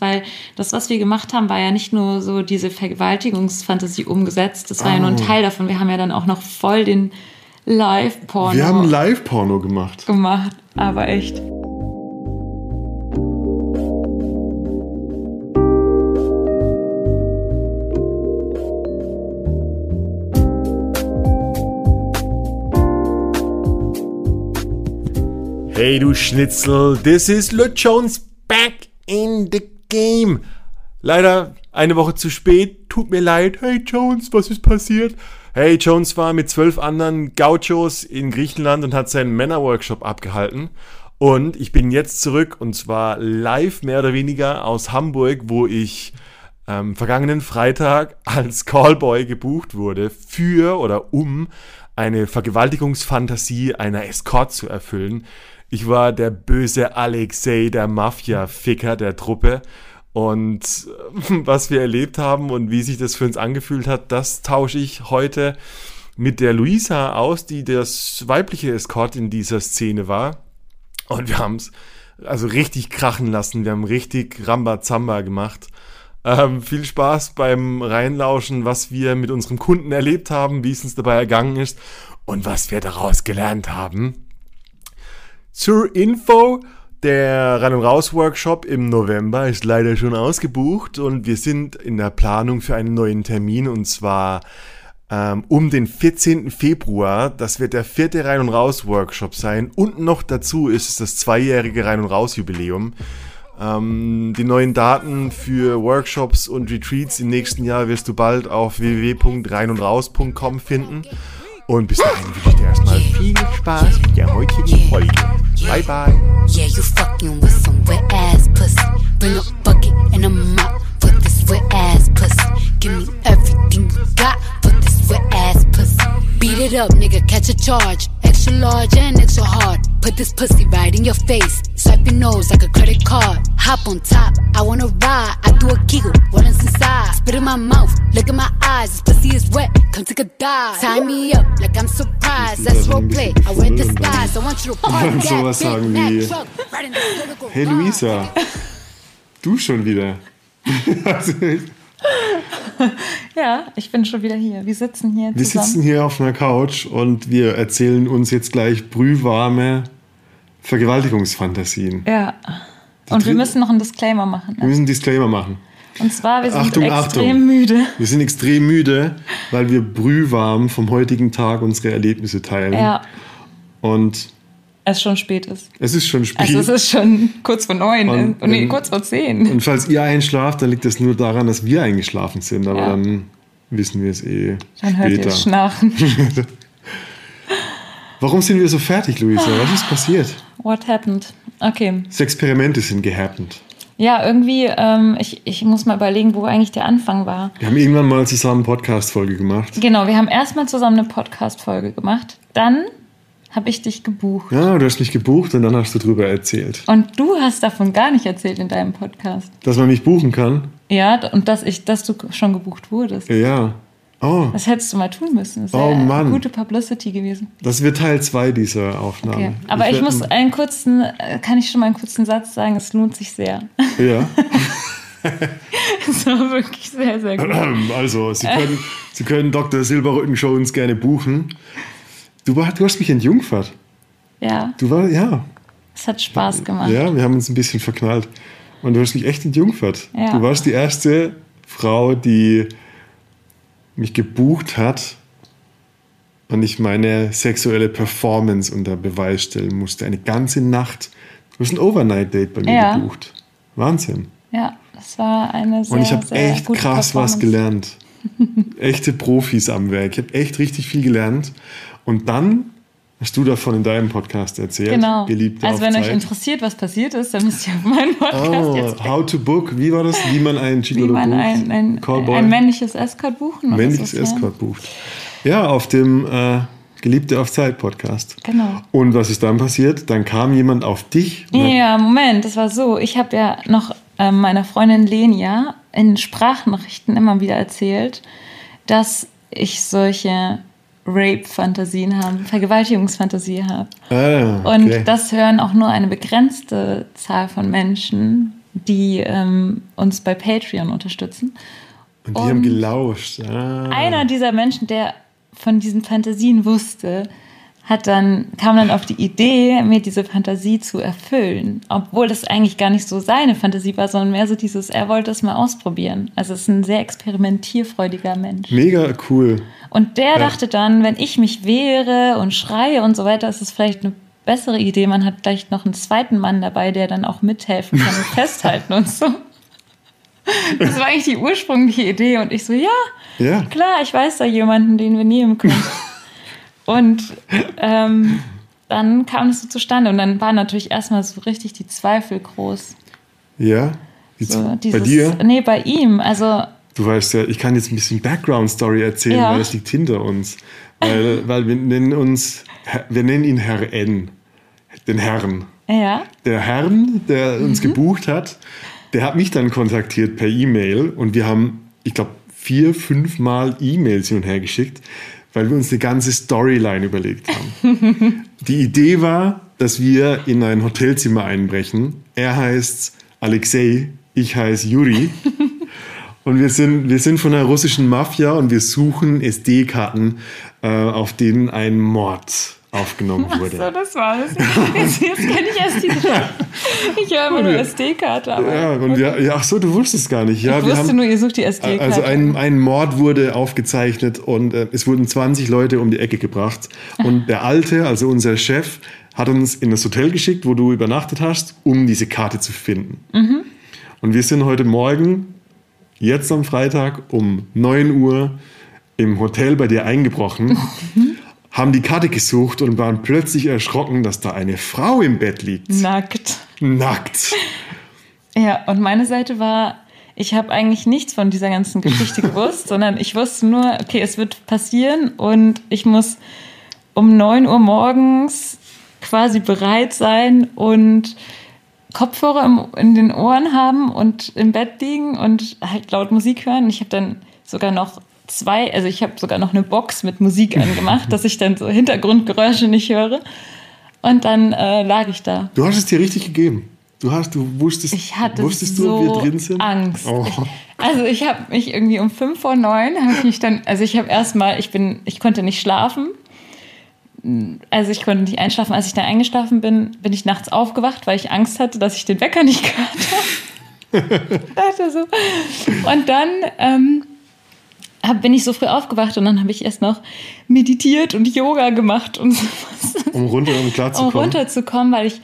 Weil das, was wir gemacht haben, war ja nicht nur so diese Vergewaltigungsfantasie umgesetzt, das war oh. ja nur ein ah. Teil davon. Wir haben ja dann auch noch voll den Live-Porno. Wir haben Live-Porno gemacht. Gemacht, aber echt. Hey du Schnitzel, this is Le Jones back in the game. Leider eine Woche zu spät, tut mir leid. Hey Jones, was ist passiert? Hey, Jones war mit zwölf anderen Gauchos in Griechenland und hat seinen Männerworkshop abgehalten. Und ich bin jetzt zurück und zwar live mehr oder weniger aus Hamburg, wo ich ähm, vergangenen Freitag als Callboy gebucht wurde für oder um eine Vergewaltigungsfantasie einer Escort zu erfüllen. Ich war der böse Alexei, der Mafia-Ficker der Truppe. Und was wir erlebt haben und wie sich das für uns angefühlt hat, das tausche ich heute mit der Luisa aus, die das weibliche Escort in dieser Szene war. Und wir haben es also richtig krachen lassen. Wir haben richtig Rambazamba gemacht. Ähm, viel Spaß beim Reinlauschen, was wir mit unserem Kunden erlebt haben, wie es uns dabei ergangen ist und was wir daraus gelernt haben. Zur Info, der Rein- und Raus-Workshop im November ist leider schon ausgebucht und wir sind in der Planung für einen neuen Termin und zwar ähm, um den 14. Februar. Das wird der vierte Rein- und Raus-Workshop sein und noch dazu ist es das zweijährige Rein- und Raus-Jubiläum. Ähm, die neuen Daten für Workshops und Retreats im nächsten Jahr wirst du bald auf www.reinundraus.com finden. Und bis dahin wünsche ich dir erstmal viel Spaß mit der heutigen Folge. Bye bye. Yeah, you fucking with some wet ass pussy. Bring a bucket and a mop for this wet ass pussy. Give me everything you got for this wet ass pussy. Beat it up, nigga, catch a charge. Extra large and extra hard. Put this pussy right in your face. Swipe your nose like a credit card. Hop on top, I wanna ride. I do a giggle, what is inside? Spit in my mouth, look in my eyes. This pussy is wet, come take a dive. Tie me up like I'm surprised. That's roleplay. I wear disguise. I want you to park that sowas sagen wie, Hey Luisa, du schon wieder. ja, ich bin schon wieder hier. Wir sitzen hier Wir zusammen. sitzen hier auf einer Couch und wir erzählen uns jetzt gleich brühwarme Vergewaltigungsfantasien. Ja. und wir müssen noch einen Disclaimer machen. Ne? Wir müssen einen Disclaimer machen. Und zwar, wir sind Achtung, extrem Achtung. müde. Wir sind extrem müde, weil wir brühwarm vom heutigen Tag unsere Erlebnisse teilen. Ja. Und es schon spät ist. Es ist schon spät. Also es ist schon kurz vor neun, und, und nee, kurz vor zehn. Und falls ihr einschlaft, dann liegt das nur daran, dass wir eingeschlafen sind. Aber ja. dann wissen wir es eh dann später. hört ihr schnarchen. Warum sind wir so fertig, Luisa? Was ist passiert? What happened? Okay. Das Experimente sind gehappened. Ja, irgendwie, ähm, ich, ich muss mal überlegen, wo eigentlich der Anfang war. Wir haben irgendwann mal zusammen eine Podcast-Folge gemacht. Genau, wir haben erstmal zusammen eine Podcast-Folge gemacht. Dann habe ich dich gebucht. Ja, du hast mich gebucht und dann hast du darüber erzählt. Und du hast davon gar nicht erzählt in deinem Podcast. Dass man mich buchen kann? Ja, und dass, ich, dass du schon gebucht wurdest. Ja. Oh. Das hättest du mal tun müssen. Das oh Mann. gute Publicity gewesen. Das wird Teil 2 dieser Aufnahme. Okay. Aber ich, ich muss einen kurzen, äh, kann ich schon mal einen kurzen Satz sagen, es lohnt sich sehr. Ja. Es war wirklich sehr, sehr gut. Also, Sie können, Sie können Dr. Silberrücken Show uns gerne buchen. Du, war, du hast mich entjungfert. Ja. Du war, ja. Es hat Spaß gemacht. Ja, wir haben uns ein bisschen verknallt. Und du hast mich echt entjungfert. Ja. Du warst die erste Frau, die mich gebucht hat und ich meine sexuelle Performance unter Beweis stellen musste. Eine ganze Nacht. Du hast ein Overnight-Date bei mir ja. gebucht. Wahnsinn. Ja, das war eine sehr Und ich habe echt krass was gelernt. Echte Profis am Werk. Ich habe echt richtig viel gelernt. Und dann hast du davon in deinem Podcast erzählt. Genau. Geliebte also wenn Zeit. euch interessiert, was passiert ist, dann müsst ihr auf meinen Podcast oh, jetzt How to book. Wie war das? Wie man einen Gigolo Wie man ein, ein, ein, männliches Escort buchen Männliches so, Escort ja. bucht. Ja, auf dem äh, Geliebte auf Zeit Podcast. Genau. Und was ist dann passiert? Dann kam jemand auf dich. Ja, Moment, das war so. Ich habe ja noch äh, meiner Freundin Lenia in Sprachnachrichten immer wieder erzählt, dass ich solche Rape-Fantasien haben, Vergewaltigungsfantasie habe. Ah, okay. Und das hören auch nur eine begrenzte Zahl von Menschen, die ähm, uns bei Patreon unterstützen. Und die haben gelauscht. Ah. Einer dieser Menschen, der von diesen Fantasien wusste, hat dann, kam dann auf die Idee, mir diese Fantasie zu erfüllen. Obwohl das eigentlich gar nicht so seine Fantasie war, sondern mehr so dieses, er wollte es mal ausprobieren. Also es ist ein sehr experimentierfreudiger Mensch. Mega cool. Und der dachte dann, wenn ich mich wehre und schreie und so weiter, ist es vielleicht eine bessere Idee. Man hat vielleicht noch einen zweiten Mann dabei, der dann auch mithelfen kann und festhalten und so. Das war eigentlich die ursprüngliche Idee. Und ich so, ja, Ja. klar, ich weiß da jemanden, den wir nehmen können. Und ähm, dann kam es so zustande. Und dann waren natürlich erstmal so richtig die Zweifel groß. Ja. Jetzt So, bei dieses, dir? Nee, bei ihm. Also, Du weißt ja, ich kann jetzt ein bisschen Background-Story erzählen, Ja. weil das liegt hinter uns. Weil, weil wir nennen uns, wir nennen ihn Herr N. Den Herrn. ja. Der Herrn, der Mhm. uns gebucht hat, der hat mich dann kontaktiert per E-Mail und wir haben, ich glaube, vier, fünf Mal E-Mails hin und her geschickt, weil wir uns eine ganze Storyline überlegt haben. Die Idee war, dass wir in ein Hotelzimmer einbrechen. Er heißt Alexei, ich heiße Juri. Und wir sind, wir sind von der russischen Mafia und wir suchen SD-Karten, äh, auf denen ein Mord aufgenommen wurde. So, das war's. Jetzt, jetzt kenne ich erst die Ich höre immer nur SD-Karte, Ja, und wir, ja, ach so, du wusstest gar nicht. Ja, ich wusste haben, nur, ihr sucht die SD-Karte. also ein, ein Mord wurde aufgezeichnet und äh, es wurden 20 Leute um die Ecke gebracht. Und der Alte, also unser Chef, hat uns in das Hotel geschickt, wo du übernachtet hast, um diese Karte zu finden. Und wir sind heute Morgen, jetzt am Freitag um 9 Uhr, im Hotel bei dir eingebrochen, haben die Karte gesucht und waren plötzlich erschrocken, dass da eine Frau im Bett liegt. Nackt. Nackt. Ja, und meine Seite war, ich habe eigentlich nichts von dieser ganzen Geschichte gewusst, sondern ich wusste nur, okay, es wird passieren und ich muss um 9 Uhr morgens quasi bereit sein und Kopfhörer im, in den Ohren haben und im Bett liegen und halt laut Musik hören. Ich habe dann sogar noch zwei, also ich habe sogar noch eine Box mit Musik angemacht, dass ich dann so Hintergrundgeräusche nicht höre. Und dann äh, lag ich da. Du hast es dir richtig gegeben. Du hast, du wusstest, Ich hatte wusstest so du, wir drin sind? Angst. Oh. Ich, also ich habe mich irgendwie um fünf vor neun habe ich mich dann, also ich habe erstmal, ich bin, ich konnte nicht schlafen. Also ich konnte nicht einschlafen. Als ich dann eingeschlafen bin, bin ich nachts aufgewacht, weil ich Angst hatte, dass ich den Wecker nicht gehört habe. dachte so. Und dann ähm, hab, bin ich so früh aufgewacht und dann habe ich erst noch meditiert und Yoga gemacht und sowas um runter, um um klarzukommen. runterzukommen, weil ich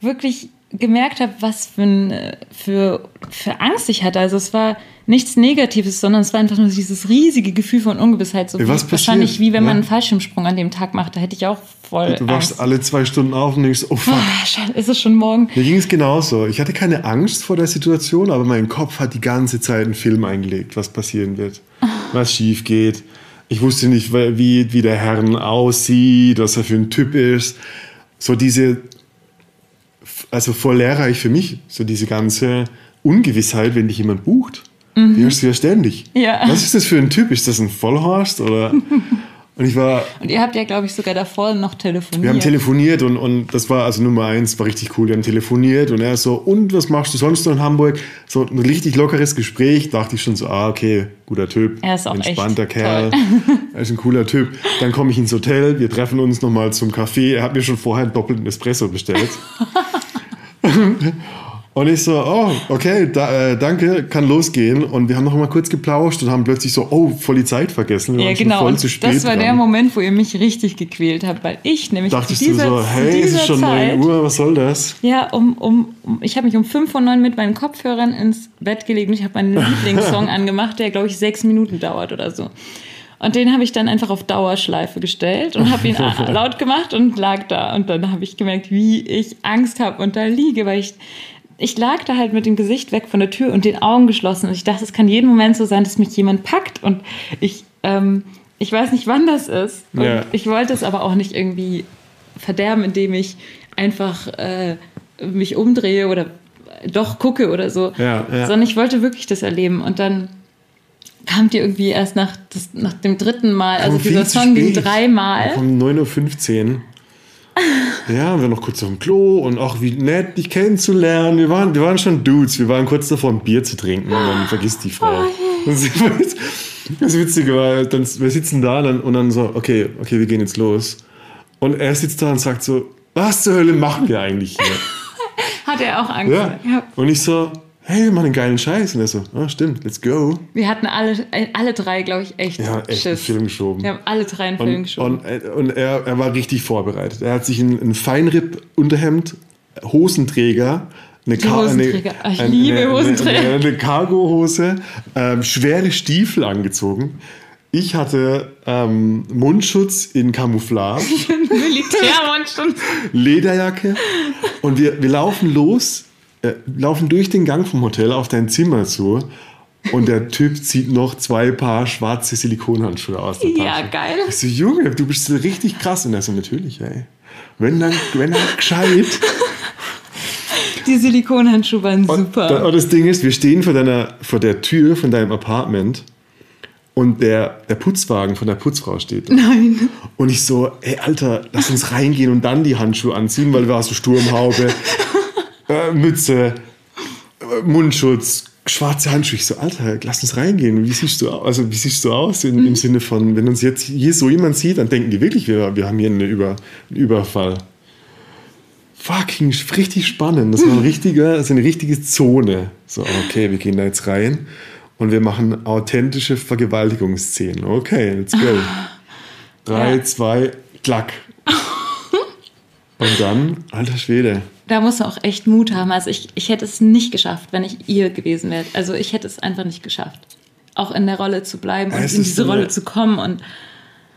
wirklich gemerkt habe, was für, ein, für, für Angst ich hatte. Also es war nichts Negatives, sondern es war einfach nur dieses riesige Gefühl von Ungewissheit. So was passiert? wahrscheinlich wie wenn man Ja. einen Fallschirmsprung an dem Tag macht. Da hätte ich auch voll Du wachst Angst. alle zwei Stunden auf und denkst, oh fuck. Scheiße, ist es schon morgen? Mir ging es genauso. Ich hatte keine Angst vor der Situation, aber mein Kopf hat die ganze Zeit einen Film eingelegt, was passieren wird, was schief geht. Ich wusste nicht, wie, wie der Herrn aussieht, was er für ein Typ ist. So diese, also voll lehrreich für mich, so diese ganze Ungewissheit, wenn dich jemand bucht. Die hast du ja ständig. Ja. Was ist das für ein Typ? Ist das ein Vollhorst oder? Und ich war, Und ihr habt ja, glaube ich, sogar davor noch telefoniert. wir haben telefoniert und, und das war also Nummer eins, war richtig cool. Wir haben telefoniert und er so, und was machst du sonst noch in Hamburg? So ein richtig lockeres Gespräch, dachte ich schon so, ah, okay, guter Typ, Er ist auch entspannter Kerl, er ist ein cooler Typ. Dann komme ich ins Hotel, wir treffen uns nochmal zum Café. Er hat mir schon vorher einen doppelten Espresso bestellt. Und ich so, oh, okay, da, äh, danke, kann losgehen. Und wir haben noch mal kurz geplauscht und haben plötzlich so, oh, voll die Zeit vergessen. Wir ja, genau. voll Und zu spät das war dran. der Moment, wo ihr mich richtig gequält habt, weil ich nämlich Dachtest zu dieser, du so, hey, es ist schon Zeit, 9 Uhr, was soll das? Ja, um, um, um ich habe mich um 5 vor 9 mit meinen Kopfhörern ins Bett gelegt und ich habe meinen Lieblingssong angemacht, der, glaube ich, sechs Minuten dauert oder so. Und den habe ich dann einfach auf Dauerschleife gestellt und habe ihn laut gemacht und lag da. Und dann habe ich gemerkt, wie ich Angst habe und da liege, weil ich, ich lag da halt mit dem Gesicht weg von der Tür und den Augen geschlossen. Und ich dachte, es kann jeden Moment so sein, dass mich jemand packt. Und ich, ähm, ich weiß nicht, wann das ist. Und Ja. ich wollte es aber auch nicht irgendwie verderben, indem ich einfach äh, mich umdrehe oder doch gucke oder so. Ja, ja. Sondern ich wollte wirklich das erleben. Und dann kamt ihr irgendwie erst nach, das, nach dem dritten Mal, also dieser Song ging dreimal. Um 9.15 Uhr. Ja, wir noch kurz auf dem Klo und auch wie nett, dich kennenzulernen. Wir waren, wir waren schon Dudes. Wir waren kurz davor, ein Bier zu trinken und dann vergisst die Frau. Das ist- Das Witzige war, dann, wir sitzen da und dann, und dann so, okay, okay, wir gehen jetzt los. Und er sitzt da und sagt so, was zur Hölle machen wir eigentlich hier? Hat er auch Angst. Ja. Und ich so, hey, wir machen einen geilen Scheiß. Und er so, ah, stimmt, let's go. Wir hatten alle, äh, alle drei, glaube ich, echt Ja, echt einen Schiss. Film geschoben. Wir haben alle drei einen Film Und, geschoben. und, äh, und er, er war richtig vorbereitet. Er hat sich ein, ein Feinripp-Unterhemd, Hosenträger, eine, Ka- Hosenträger. eine, Hosenträger. eine, eine Cargohose, ähm, schwere Stiefel angezogen. Ich hatte ähm, Mundschutz in Camouflage, Militärmundschutz. Lederjacke und wir, wir laufen los, äh, laufen durch den Gang vom Hotel auf dein Zimmer zu und der Typ zieht noch zwei Paar schwarze Silikonhandschuhe aus der Tasche. Ja, geil. Ich so, Junge, du bist so richtig krass. Und er so, natürlich, ey. Wenn dann, wenn dann gescheit. Die Silikonhandschuhe waren super. Da- Und das Ding ist, wir stehen vor, deiner, vor der Tür von deinem Apartment und der, der Putzwagen von der Putzfrau steht. da. Nein. Und ich so, ey, Alter, lass uns reingehen und dann die Handschuhe anziehen, weil wir hast so Sturmhaube, äh, Mütze, äh, Mundschutz, schwarze Handschuhe. Ich so, Alter, lass uns reingehen. Wie siehst du aus? Also, wie siehst du aus in, im Sinne von, wenn uns jetzt hier so jemand sieht, dann denken die wirklich, wir, wir haben hier eine Über, einen Überfall. Fucking richtig spannend. Das war ein richtiger, ist eine richtige Zone. So, okay, wir gehen da jetzt rein und wir machen authentische Vergewaltigungsszenen. Okay, let's go. Drei, Ja. zwei, klack. Und dann, alter Schwede. Da muss man auch echt Mut haben. Also ich, ich hätte es nicht geschafft, wenn ich ihr gewesen wäre. Also ich hätte es einfach nicht geschafft. Auch in der Rolle zu bleiben und Es in ist diese so Rolle zu kommen. Und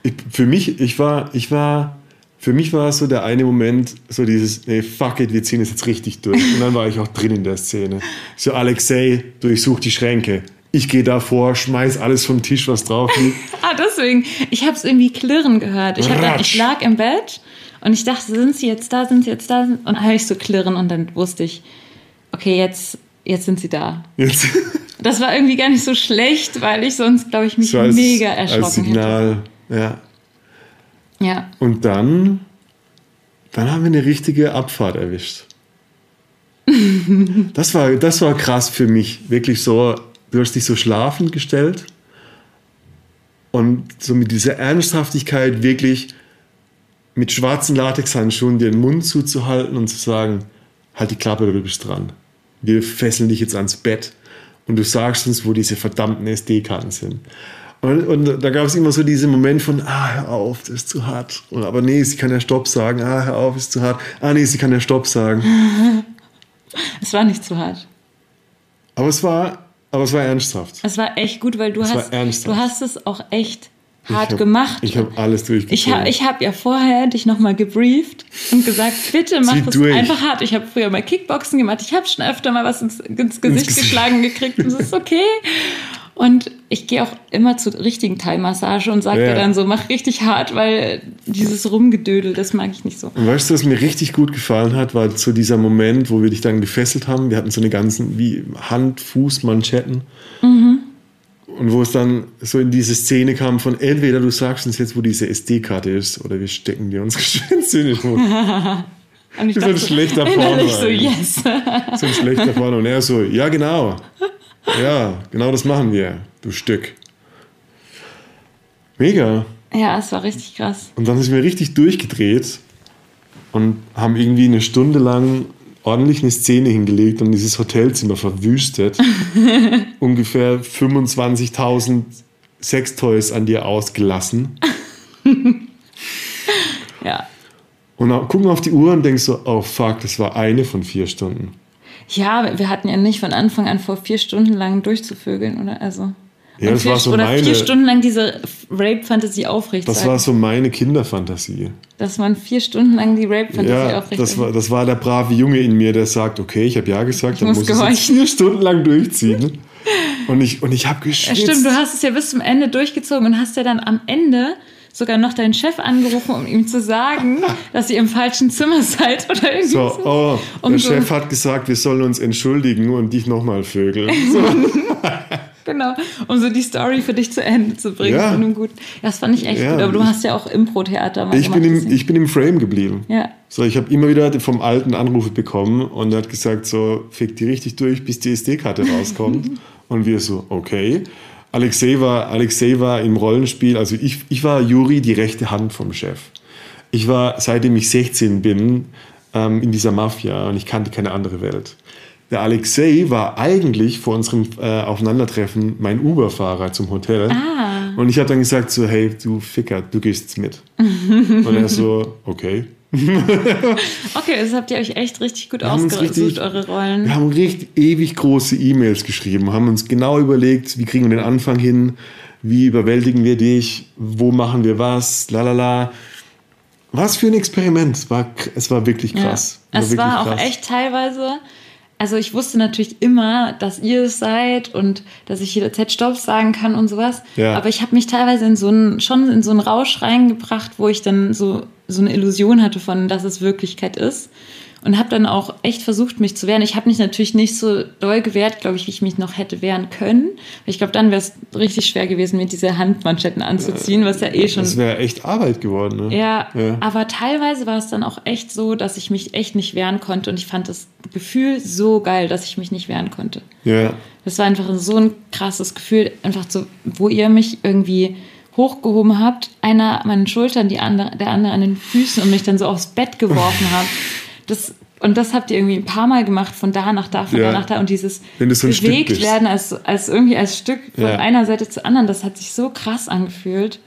Ich, für mich, ich war, ich war, für mich war es so der eine Moment, so dieses, nee, fuck it, wir ziehen es jetzt richtig durch. Und dann war ich auch drin in der Szene. So, Alexei, durchsuch die Schränke. Ich gehe davor, schmeiß alles vom Tisch, was drauf liegt. ah, deswegen, ich habe es irgendwie klirren gehört. Ich, hab dann, ich lag im Bett und ich dachte, sind sie jetzt da, sind sie jetzt da? Und dann höre ich so klirren und dann wusste ich, okay, jetzt, jetzt sind sie da. Jetzt, Das war irgendwie gar nicht so schlecht, weil ich sonst, glaube ich, mich so als, mega erschrocken als Signal, ja. hätte. Ja. Und dann, dann haben wir eine richtige Abfahrt erwischt. Das war, das war krass für mich. Wirklich so, du hast dich so schlafend gestellt und so mit dieser Ernsthaftigkeit wirklich mit schwarzen Latexhandschuhen dir den Mund zuzuhalten und zu sagen, halt die Klappe, du bist dran. Wir fesseln dich jetzt ans Bett und du sagst uns, wo diese verdammten SD-Karten sind. Und, und da gab es immer so diesen Moment von, ah, hör auf, das ist zu hart. Und, aber nee, sie kann ja Stopp sagen. Ah, hör auf, ist zu hart. Ah, nee, sie kann ja Stopp sagen. Es war nicht zu hart. Aber es war, aber es war ernsthaft. Es war echt gut, weil du Es hast, du hast es auch echt hart ich hab, gemacht. Ich habe alles Ich durchgezogen. habe ich hab ja vorher dich nochmal gebrieft und gesagt, bitte mach das durch. einfach hart. Ich habe früher mal Kickboxen gemacht. Ich habe schon öfter mal was ins, ins Gesicht geschlagen gekriegt. Und es ist okay. Und ich gehe auch immer zur richtigen Thai-Massage und sage Ja. dir dann so, mach richtig hart, weil dieses Rumgedödel, das mag ich nicht so. Und weißt du, was mir richtig gut gefallen hat, war so dieser Moment, wo wir dich dann gefesselt haben. Wir hatten so eine ganzen wie Hand, Fuß, Manschetten. Mhm. Und wo es dann so in diese Szene kam von entweder du sagst uns jetzt, wo diese SD-Karte ist, oder wir stecken dir unsere Schwänze in den Mund. Und ich So ein schlechter Porno so, yes. So ein schlechter Porno. Und er so, ja genau. Ja, genau das machen wir, du Stück. Mega. Ja, es war richtig krass. Und dann sind wir richtig durchgedreht und haben irgendwie eine Stunde lang ordentlich eine Szene hingelegt und dieses Hotelzimmer verwüstet. Ungefähr 25.000 Sextoys an dir ausgelassen. Ja. Und dann gucken auf die Uhr und denkst so, oh fuck, das war eine von vier Stunden. Ja, wir hatten ja nicht von Anfang an vor, vier Stunden lang durchzuvögeln, oder? Also. Ja, das vier, war so oder meine- vier Stunden lang diese Rape-Fantasie aufrecht Das war so meine Kinderfantasie. Dass man vier Stunden lang die Rape-Fantasie Ja, aufrecht das war, das war der brave Junge in mir, der sagt, okay, ich habe ja gesagt, dann muss muss, ich jetzt vier Stunden lang durchziehen. Und ich, und ich habe Ja, geschwitzt. stimmt, du hast es ja bis zum Ende durchgezogen und hast ja dann am Ende sogar noch deinen Chef angerufen, um ihm zu sagen, dass ihr im falschen Zimmer seid oder irgendwie So, so. oh, Um der so- Chef hat gesagt, wir sollen uns entschuldigen und dich nochmal vögeln. So. Genau, um so die Story für dich zu Ende zu bringen. Ja. Einem guten. Ja, das fand ich echt Ja, gut. Aber du hast ja auch Impro-Theater mal Ich bin, im, ich bin im Frame geblieben. ja. So, ich habe immer wieder vom Alten Anrufe bekommen und er hat gesagt, so, fick die richtig durch, bis die SD-Karte rauskommt. und wir so, okay. Alexei war, Alexei war im Rollenspiel, also ich, ich war Juri, die rechte Hand vom Chef. Ich war, seitdem ich 16 bin, ähm, in dieser Mafia und ich kannte keine andere Welt. Der Alexei war eigentlich vor unserem äh, Aufeinandertreffen mein Uber-Fahrer zum Hotel. Ah. Und ich habe dann gesagt so, hey, du Ficker, du gehst mit. und er so, okay. Okay, das habt ihr euch echt richtig gut ausgesucht, eure Rollen. Wir haben richtig ewig große E-Mails geschrieben, haben uns genau überlegt, wie kriegen wir den Anfang hin, wie überwältigen wir dich, wo machen wir was, lalala. Was für ein Experiment. Es war, es war wirklich krass. Ja. Es wirklich war auch krass. echt teilweise. Also ich wusste natürlich immer, dass ihr es seid und dass ich jederzeit Stopp sagen kann und sowas. Ja. Aber ich habe mich teilweise in so einen, schon in so einen Rausch reingebracht, wo ich dann so, so eine Illusion hatte von, dass es Wirklichkeit ist. Und habe dann auch echt versucht, mich zu wehren. Ich habe mich natürlich nicht so doll gewehrt, glaube ich, wie ich mich noch hätte wehren können. Ich glaube, dann wäre es richtig schwer gewesen, mir diese Handmanschetten anzuziehen, was ja eh schon Das wäre echt Arbeit geworden. Ne? ja, Ja. aber teilweise war es dann auch echt so, dass ich mich echt nicht wehren konnte und ich fand das Gefühl so geil, dass ich mich nicht wehren konnte. ja. Das war einfach so ein krasses Gefühl, einfach so, wo ihr mich irgendwie hochgehoben habt, einer an meinen Schultern, die andere, der andere an den Füßen und mich dann so aufs Bett geworfen habt. Das, und das habt ihr irgendwie ein paar Mal gemacht, von da nach da, von Ja. da nach da. Und dieses so bewegt werden als, als irgendwie als Stück von Ja. einer Seite zur anderen, das hat sich so krass angefühlt.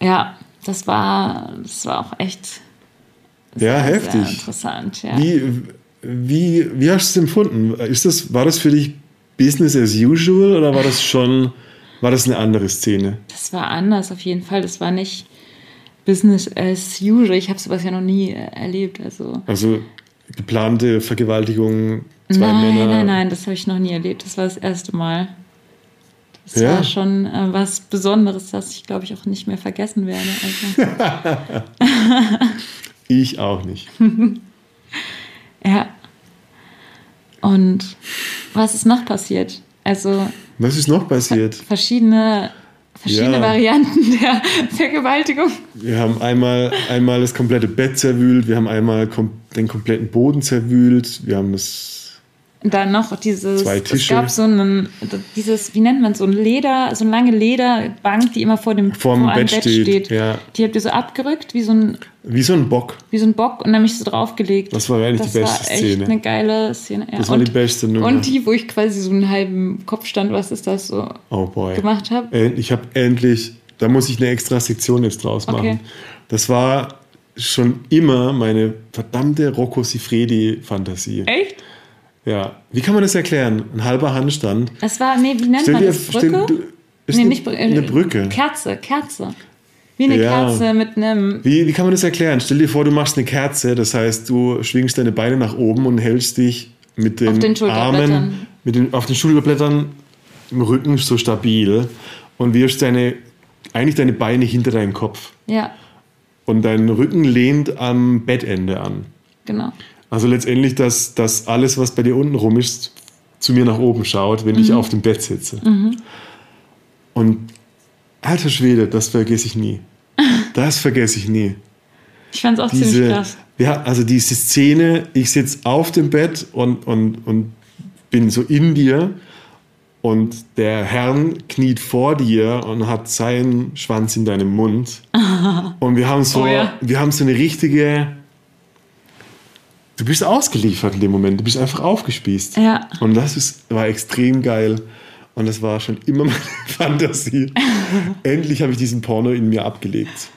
Ja, das war, das war auch echt Ja, sehr, heftig. Sehr interessant, ja. Wie, wie, wie hast du es empfunden? Ist das, war das für dich Business as usual oder war das schon, war das eine andere Szene? Das war anders auf jeden Fall. Das war nicht Business as usual. Ich habe sowas ja noch nie äh, erlebt. Also Also geplante Vergewaltigung, zwei nein, Männer. nein, nein, das habe ich noch nie erlebt. Das war das erste Mal. Das Ja. war schon äh, was Besonderes, das ich glaube ich auch nicht mehr vergessen werde. Also, Ich auch nicht. ja. Und was ist noch passiert? Also Was ist noch passiert? verschiedene, verschiedene Ja. Varianten der Vergewaltigung. Wir haben einmal, einmal das komplette Bett zerwühlt, wir haben einmal kom den kompletten Boden zerwühlt, wir haben das. Dann noch dieses, Zwei es Tische. gab so einen, dieses, wie nennt man so ein Leder, so eine lange Lederbank, die immer vor dem Vorm vor einem Bett steht, ja. Die habt ihr so abgerückt, wie so ein, Wie so ein Bock. wie so ein Bock und dann mich so draufgelegt. Das war eigentlich das die beste war echt Szene. eine geile Szene. Ja. Das war und, die beste Nummer. Und die, wo ich quasi so einen halben Kopfstand, was ist das so, Oh boy. gemacht habe. End- Ich habe endlich, da muss ich eine extra Sektion jetzt draus machen. Okay. Das war schon immer meine verdammte Rocco Sifredi-Fantasie. Echt? Ja. Wie kann man das erklären? Ein halber Handstand. Das war, nee, wie nennt Stell man dir, das? stell, Brücke? du, ist nee, eine, nicht Brücke. eine Brücke. Kerze, Kerze. Wie eine Ja. Kerze mit einem Wie, wie kann man das erklären? Stell dir vor, du machst eine Kerze, das heißt, du schwingst deine Beine nach oben und hältst dich mit den, den. Armen, mit den, auf den Schulterblättern im Rücken so stabil und wirfst deine, eigentlich deine Beine hinter deinen Kopf. Ja, Und dein Rücken lehnt am Bettende an. genau. Also letztendlich, dass, dass alles, was bei dir unten rum ist, zu mir nach oben schaut, wenn ich Mhm. auf dem Bett sitze. Und alter Schwede, das vergesse ich nie. Das vergesse ich nie. Ich fand es auch ziemlich Diese, krass. ja, also diese Szene, ich sitze auf dem Bett und, und, und bin so in dir und der Herrn kniet vor dir und hat seinen Schwanz in deinem Mund. Und wir haben so, Oh ja. wir haben so eine richtige. Du bist ausgeliefert in dem Moment. Du bist einfach aufgespießt. Ja. Und das ist, war extrem geil. Und das war schon immer meine Fantasie. Endlich habe ich diesen Porno in mir abgelegt.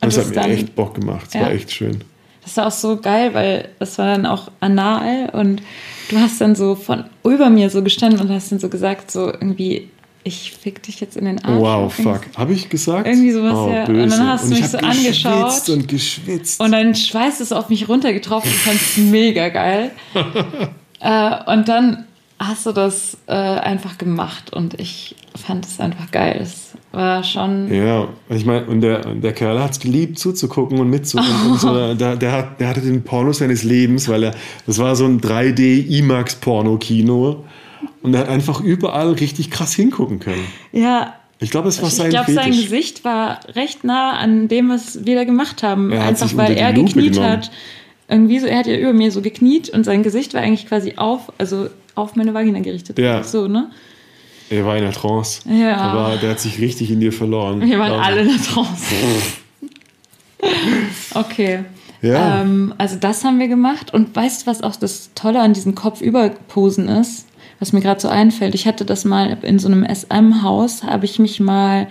Und Das das hat mir dann- echt Bock gemacht. Das Ja. war echt schön. Das war auch so geil, weil das war dann auch anal und du hast dann so von über mir so gestanden und hast dann so gesagt, so irgendwie, ich fick dich jetzt in den Arsch. Wow, fuck. Habe ich gesagt? Irgendwie sowas, oh, ja. Und Böse. dann hast du ich mich so angeschaut. geschwitzt und geschwitzt. Und dein Schweiß ist auf mich runtergetroffen. Ich fand es mega geil. äh, und dann hast du das äh, einfach gemacht und ich fand es einfach geil. Es war schon. ja, ich meine, und der, der Kerl hat es geliebt, zuzugucken und mitzugucken. Und so, der, der, hat, der hatte den Porno seines Lebens, weil er, das war so ein 3D IMAX-Porno-Kino. Und er hat einfach überall richtig krass hingucken können. Ja, Ich glaube, es war ich sein glaube, sein. Gesicht war recht nah an dem, was wir da gemacht haben. Er Einfach weil er Lupe gekniet genommen. hat. Irgendwie so, er hat ja über mir so gekniet und sein Gesicht war eigentlich quasi auf, also auf meine Vagina gerichtet. Ja. So, ne? Er war in der Trance. Ja. Aber der hat sich richtig in dir verloren. Wir waren glaub alle ich. da draußen. Okay. Ja. Ähm, also das haben wir gemacht. Und weißt du, was auch das Tolle an diesen Kopfüberposen ist? Was mir gerade so einfällt. Ich hatte das mal in so einem SM-Haus, habe ich mich mal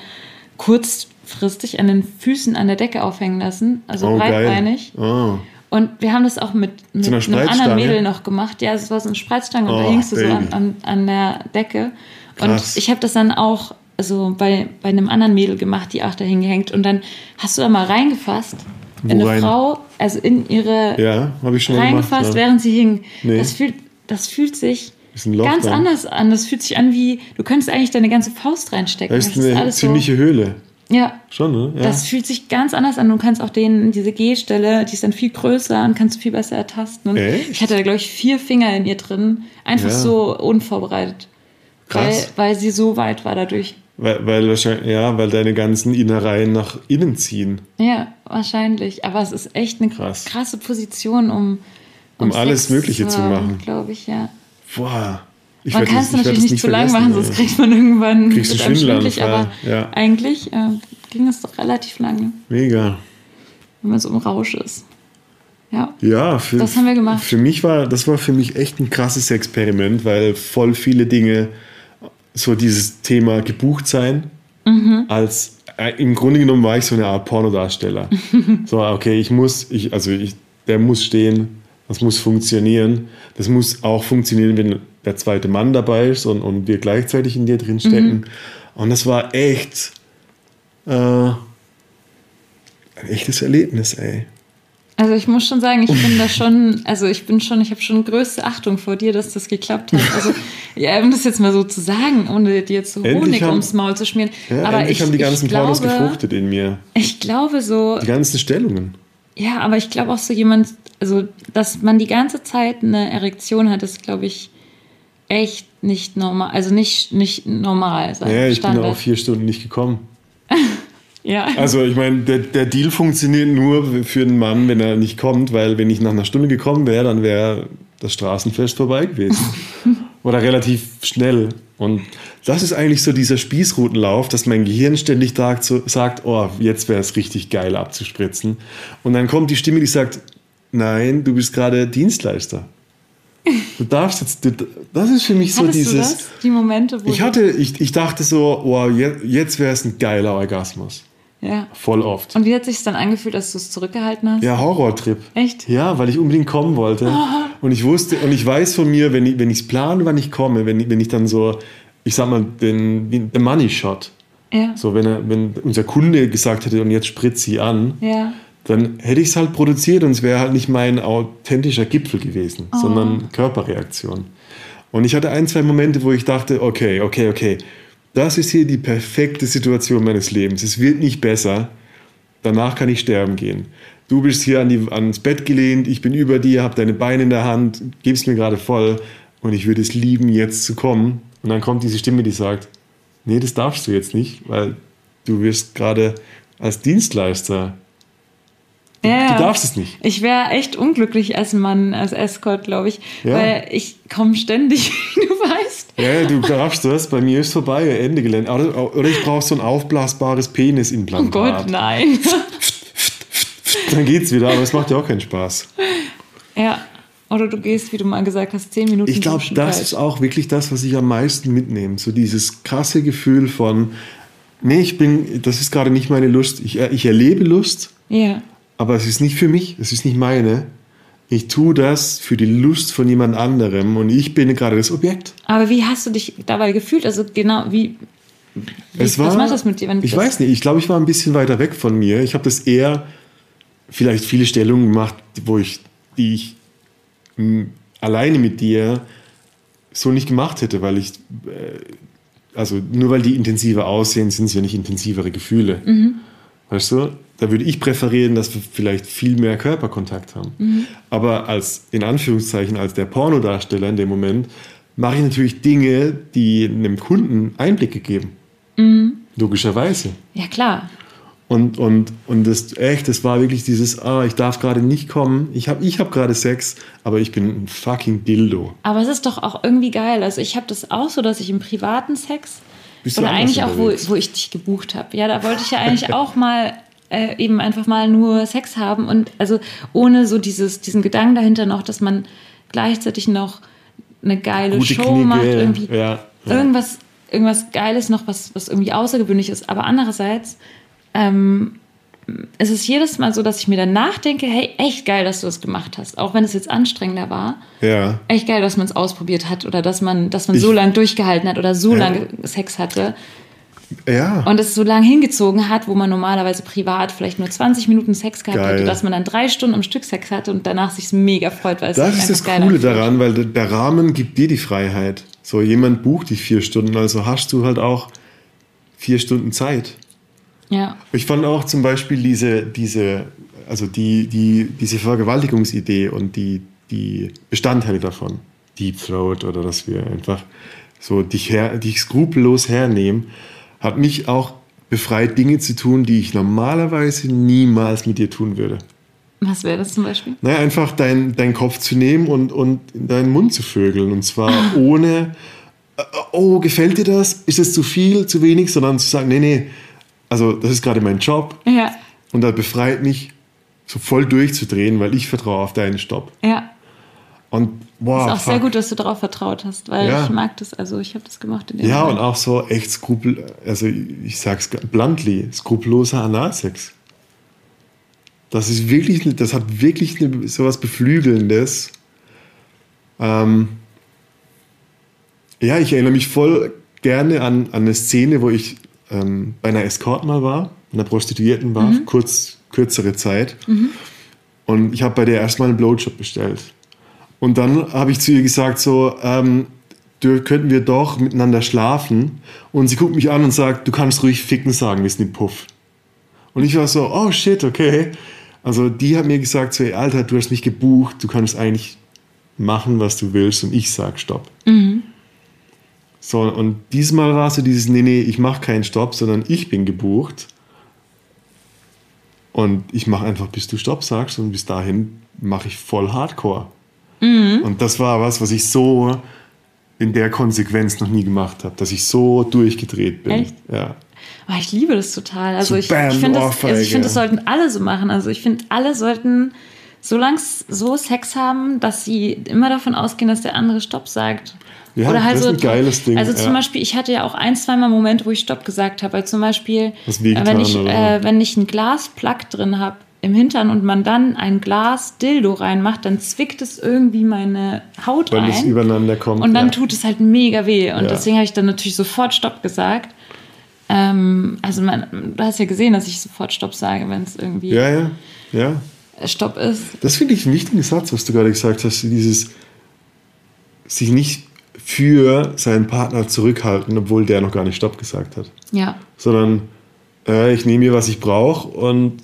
kurzfristig an den Füßen an der Decke aufhängen lassen. Also Oh, breitbeinig. Oh. Und wir haben das auch mit, mit einer einem anderen Mädel noch gemacht. Ja, es war so eine Spreizstange und Oh, da hingst du so an, an, an der Decke. Und Krass. ich habe das dann auch also bei, bei einem anderen Mädel gemacht, die auch da hingehängt. Und dann hast du da mal reingefasst Wo in eine rein? Frau, also in ihre Ja, habe ich schon mal gemacht. reingefasst, Ja. während sie hing. Nee. Das, fühlt, das fühlt sich Ist ein Loch ganz dran. anders an. Das fühlt sich an wie, du könntest eigentlich deine ganze Faust reinstecken. Das ist Das eine alles ziemliche Höhle. so, ja, Schon, ne? Ja. das fühlt sich ganz anders an. Du kannst auch den, diese G-Stelle, die ist dann viel größer und kannst du viel besser ertasten. Und Echt? ich hatte da, glaube ich, vier Finger in ihr drin. Einfach Ja. so unvorbereitet. Weil, Krass. weil sie so weit war dadurch. Weil, weil wahrscheinlich, ja, weil deine ganzen Innereien nach innen ziehen. Ja, wahrscheinlich. Aber es ist echt eine Krass. krasse Position, um, Um alles Mögliche zu machen. Glaube ich, ja. Boah. Ich man kann es natürlich das nicht zu lang machen, sonst kriegt man irgendwann Kriegst du schwindelig, aber ja. eigentlich äh, ging es doch relativ lange, Mega. wenn man so im Rausch ist. Ja. Ja, für, Das haben wir gemacht. Für mich war, das war für mich echt ein krasses Experiment, weil voll viele Dinge, so dieses Thema gebucht sein, Mhm. als äh, im Grunde genommen war ich so eine Art Pornodarsteller. so, okay, ich muss, ich, also ich, der muss stehen, das muss funktionieren. Das muss auch funktionieren, wenn der zweite Mann dabei ist und, und wir gleichzeitig in dir drin stecken. Mhm. Und das war echt äh, ein echtes Erlebnis, ey. Also ich muss schon sagen, ich bin da schon, also ich bin schon, ich habe schon größte Achtung vor dir, dass das geklappt hat. Also ja, um das jetzt mal so zu sagen, ohne dir jetzt so Endlich Honig haben- ums Maul zu schmieren. Ja, aber endlich ich, haben die ganzen ich Pornos glaube, gefruchtet in mir. Ich glaube so, Die ganzen Stellungen. ja, aber ich glaube auch so jemand, also dass man die ganze Zeit eine Erektion hat, ist glaube ich echt nicht normal, also nicht nicht normal. Sein Ja, ich bin Standard. auch vier Stunden nicht gekommen. Ja. Also ich meine, der, der Deal funktioniert nur für einen Mann, wenn er nicht kommt, weil wenn ich nach einer Stunde gekommen wäre, dann wäre das Straßenfest vorbei gewesen. Oder relativ schnell. Und das ist eigentlich so dieser Spießrutenlauf, dass mein Gehirn ständig sagt oh, jetzt wäre es richtig geil abzuspritzen. Und dann kommt die Stimme, die sagt, nein, du bist gerade Dienstleister. Du darfst jetzt, du, das ist für mich so Hattest dieses... du das? Die Momente, wo Ich hatte, ich, ich dachte so, oh, jetzt, jetzt wäre es ein geiler Orgasmus. ja. Voll oft. Und wie hat sich dann angefühlt, dass du es zurückgehalten hast? Ja, Horrortrip. Echt? Ja, weil ich unbedingt kommen wollte. Und ich wusste, und ich weiß von mir, wenn ich es plane, wann ich komme, wenn, ich- wenn ich dann so, ich sag mal, den, den Money Shot, Ja. so wenn, er, wenn unser Kunde gesagt hätte, und jetzt spritzt sie an, Ja. Dann hätte ich es halt produziert und es wäre halt nicht mein authentischer Gipfel gewesen, sondern Körperreaktion. Und ich hatte ein, zwei Momente, wo ich dachte, okay, okay, okay, das ist hier die perfekte Situation meines Lebens. Es wird nicht besser. Danach kann ich sterben gehen. Du bist hier an die, ans Bett gelehnt, ich bin über dir, habe deine Beine in der Hand, gibst mir gerade voll und ich würde es lieben, jetzt zu kommen. Und dann kommt diese Stimme, die sagt, nee, das darfst du jetzt nicht, weil du wirst gerade als Dienstleister Ja, Du darfst es nicht. Ich wäre echt unglücklich als Mann, als Escort, glaube ich. Ja. Weil ich komme ständig, wie du weißt. Ja, du darfst das. Bei mir ist vorbei, Ende Gelände. Oder, oder ich brauche so ein aufblasbares Oh Penisimplantat. Gott, nein. Dann geht's wieder, aber es macht ja auch keinen Spaß. ja. Oder du gehst, wie du mal gesagt hast, zehn Minuten. Ich glaube, das ist auch wirklich das, was ich am meisten mitnehme. So dieses krasse Gefühl von, nee, ich bin, das ist gerade nicht meine Lust. Ich, ich erlebe Lust, Ja. Aber es ist nicht für mich, es ist nicht meine. Ich tue das für die Lust von jemand anderem und ich bin gerade das Objekt. Aber wie hast du dich dabei gefühlt? Also genau, wie. wie Es war, was macht das mit dir? Wenn ich weiß nicht, ich glaube, ich war ein bisschen weiter weg von mir. Ich habe das eher vielleicht viele Stellungen gemacht, wo ich, die ich mh, alleine mit dir so nicht gemacht hätte, weil ich, äh, also nur weil die intensiver aussehen, sind es ja nicht intensivere Gefühle. Mhm. Weißt du? Da würde ich präferieren, dass wir vielleicht viel mehr Körperkontakt haben. Mhm. Aber als, in Anführungszeichen, als der Pornodarsteller in dem Moment, mache ich natürlich Dinge, die einem Kunden Einblicke geben. Logischerweise. Ja, klar. Und, und, und das echt, das war wirklich dieses, ah, ich darf gerade nicht kommen. Ich habe ich hab gerade Sex, aber ich bin ein fucking Dildo. Aber es ist doch auch irgendwie geil. Also ich habe das auch so, dass ich im privaten Sex Bist du oder eigentlich auch, wo, wo ich dich gebucht habe. Ja, da wollte ich ja eigentlich auch mal äh, eben einfach mal nur Sex haben und also ohne so dieses, diesen Gedanken dahinter noch, dass man gleichzeitig noch eine geile Gute Show Knigge, macht, irgendwie ja, ja. irgendwas, irgendwas Geiles noch, was, was irgendwie außergewöhnlich ist. Aber andererseits ähm, es ist jedes Mal so, dass ich mir danach denke, hey, echt geil, dass du das gemacht hast. Auch wenn es jetzt anstrengender war. Ja. Echt geil, dass man es ausprobiert hat oder dass man, dass man Ich- so lange durchgehalten hat oder so Ja. lange Sex hatte Ja. und es so lange hingezogen hat, wo man normalerweise privat vielleicht nur 20 Minuten Sex gehabt Geil. hätte, dass man dann drei Stunden am Stück Sex hatte und danach sich mega freut, weil es Das ist das Coole anfühlt. daran, weil der- der Rahmen gibt dir die Freiheit. So, jemand bucht dich vier Stunden, also hast du halt auch vier Stunden Zeit. Ja, Ich fand auch zum Beispiel diese, diese, also die, die, diese Vergewaltigungsidee und die, die Bestandteile davon, Deep Throat oder dass wir einfach so dich, her, dich skrupellos hernehmen, hat mich auch befreit, Dinge zu tun, die ich normalerweise niemals mit dir tun würde. was wäre das zum Beispiel? Naja, einfach dein, deinen Kopf zu nehmen und, und in deinen Mund zu vögeln. Und zwar ohne, äh, oh, gefällt dir das? Ist es zu viel, zu wenig? Sondern zu sagen, nee, nee, also das ist gerade mein Job. Ja, Und das befreit mich, so voll durchzudrehen, weil ich vertraue auf deinen Stopp. ja. Und boah, Ist auch sehr fuck. gut, dass du darauf vertraut hast, weil Ja. ich mag das. Also ich habe das gemacht in dem Ja, und Moment. auch so echt skrupel, also ich sag's bluntly, skrupelloser Analsex. Das ist wirklich, das hat wirklich eine, sowas Beflügelndes. Ähm, ja, ich erinnere mich voll gerne an, an eine Szene, wo ich ähm, bei einer Escort mal war, einer Prostituierten war, kurz, kürzere Zeit. Und ich habe bei der erstmal einen Blowjob bestellt. Und dann habe ich zu ihr gesagt, so, ähm, könnten wir doch miteinander schlafen. Und sie guckt mich an und sagt, du kannst ruhig ficken sagen, wir sind im Puff. Und ich war so, oh shit, okay. Also die hat mir gesagt, so, ey, Alter, du hast mich gebucht, du kannst eigentlich machen, was du willst und ich sag Stopp. So, und diesmal war so dieses, nee, nee, ich mache keinen Stopp, sondern ich bin gebucht. Und ich mache einfach, bis du Stopp sagst und bis dahin mache ich voll Hardcore. Und das war was, was ich so in der Konsequenz noch nie gemacht habe, dass ich so durchgedreht bin. Echt? Ja. Oh, ich liebe das total. Also So ich, bam, ich finde, das, also ich finde, das sollten alle so machen. Also ich finde, alle sollten solange so Sex haben, dass sie immer davon ausgehen, dass der andere Stopp sagt. Ja, das ist ein geiles Ding, Also zum ja. Beispiel, ich hatte ja auch ein, zweimal Momente, wo ich Stopp gesagt habe. Weil zum Beispiel, wenn, ich, oder äh, wenn ich ein Glasplug drin habe im Hintern und man dann ein Glas Dildo reinmacht, dann zwickt es irgendwie meine Haut Weil rein. es übereinander kommt. Und dann ja. tut es halt mega weh. Und Ja. deswegen habe ich dann natürlich sofort Stopp gesagt. Ähm, also man, du hast ja gesehen, dass ich sofort Stopp sage, wenn es irgendwie Ja, ja, ja. Stopp ist. Das finde ich einen wichtigen Satz, was du gerade gesagt hast. Dieses sich nicht für seinen Partner zurückhalten, obwohl der noch gar nicht Stopp gesagt hat. Ja. Sondern äh, ich nehme mir, was ich brauche und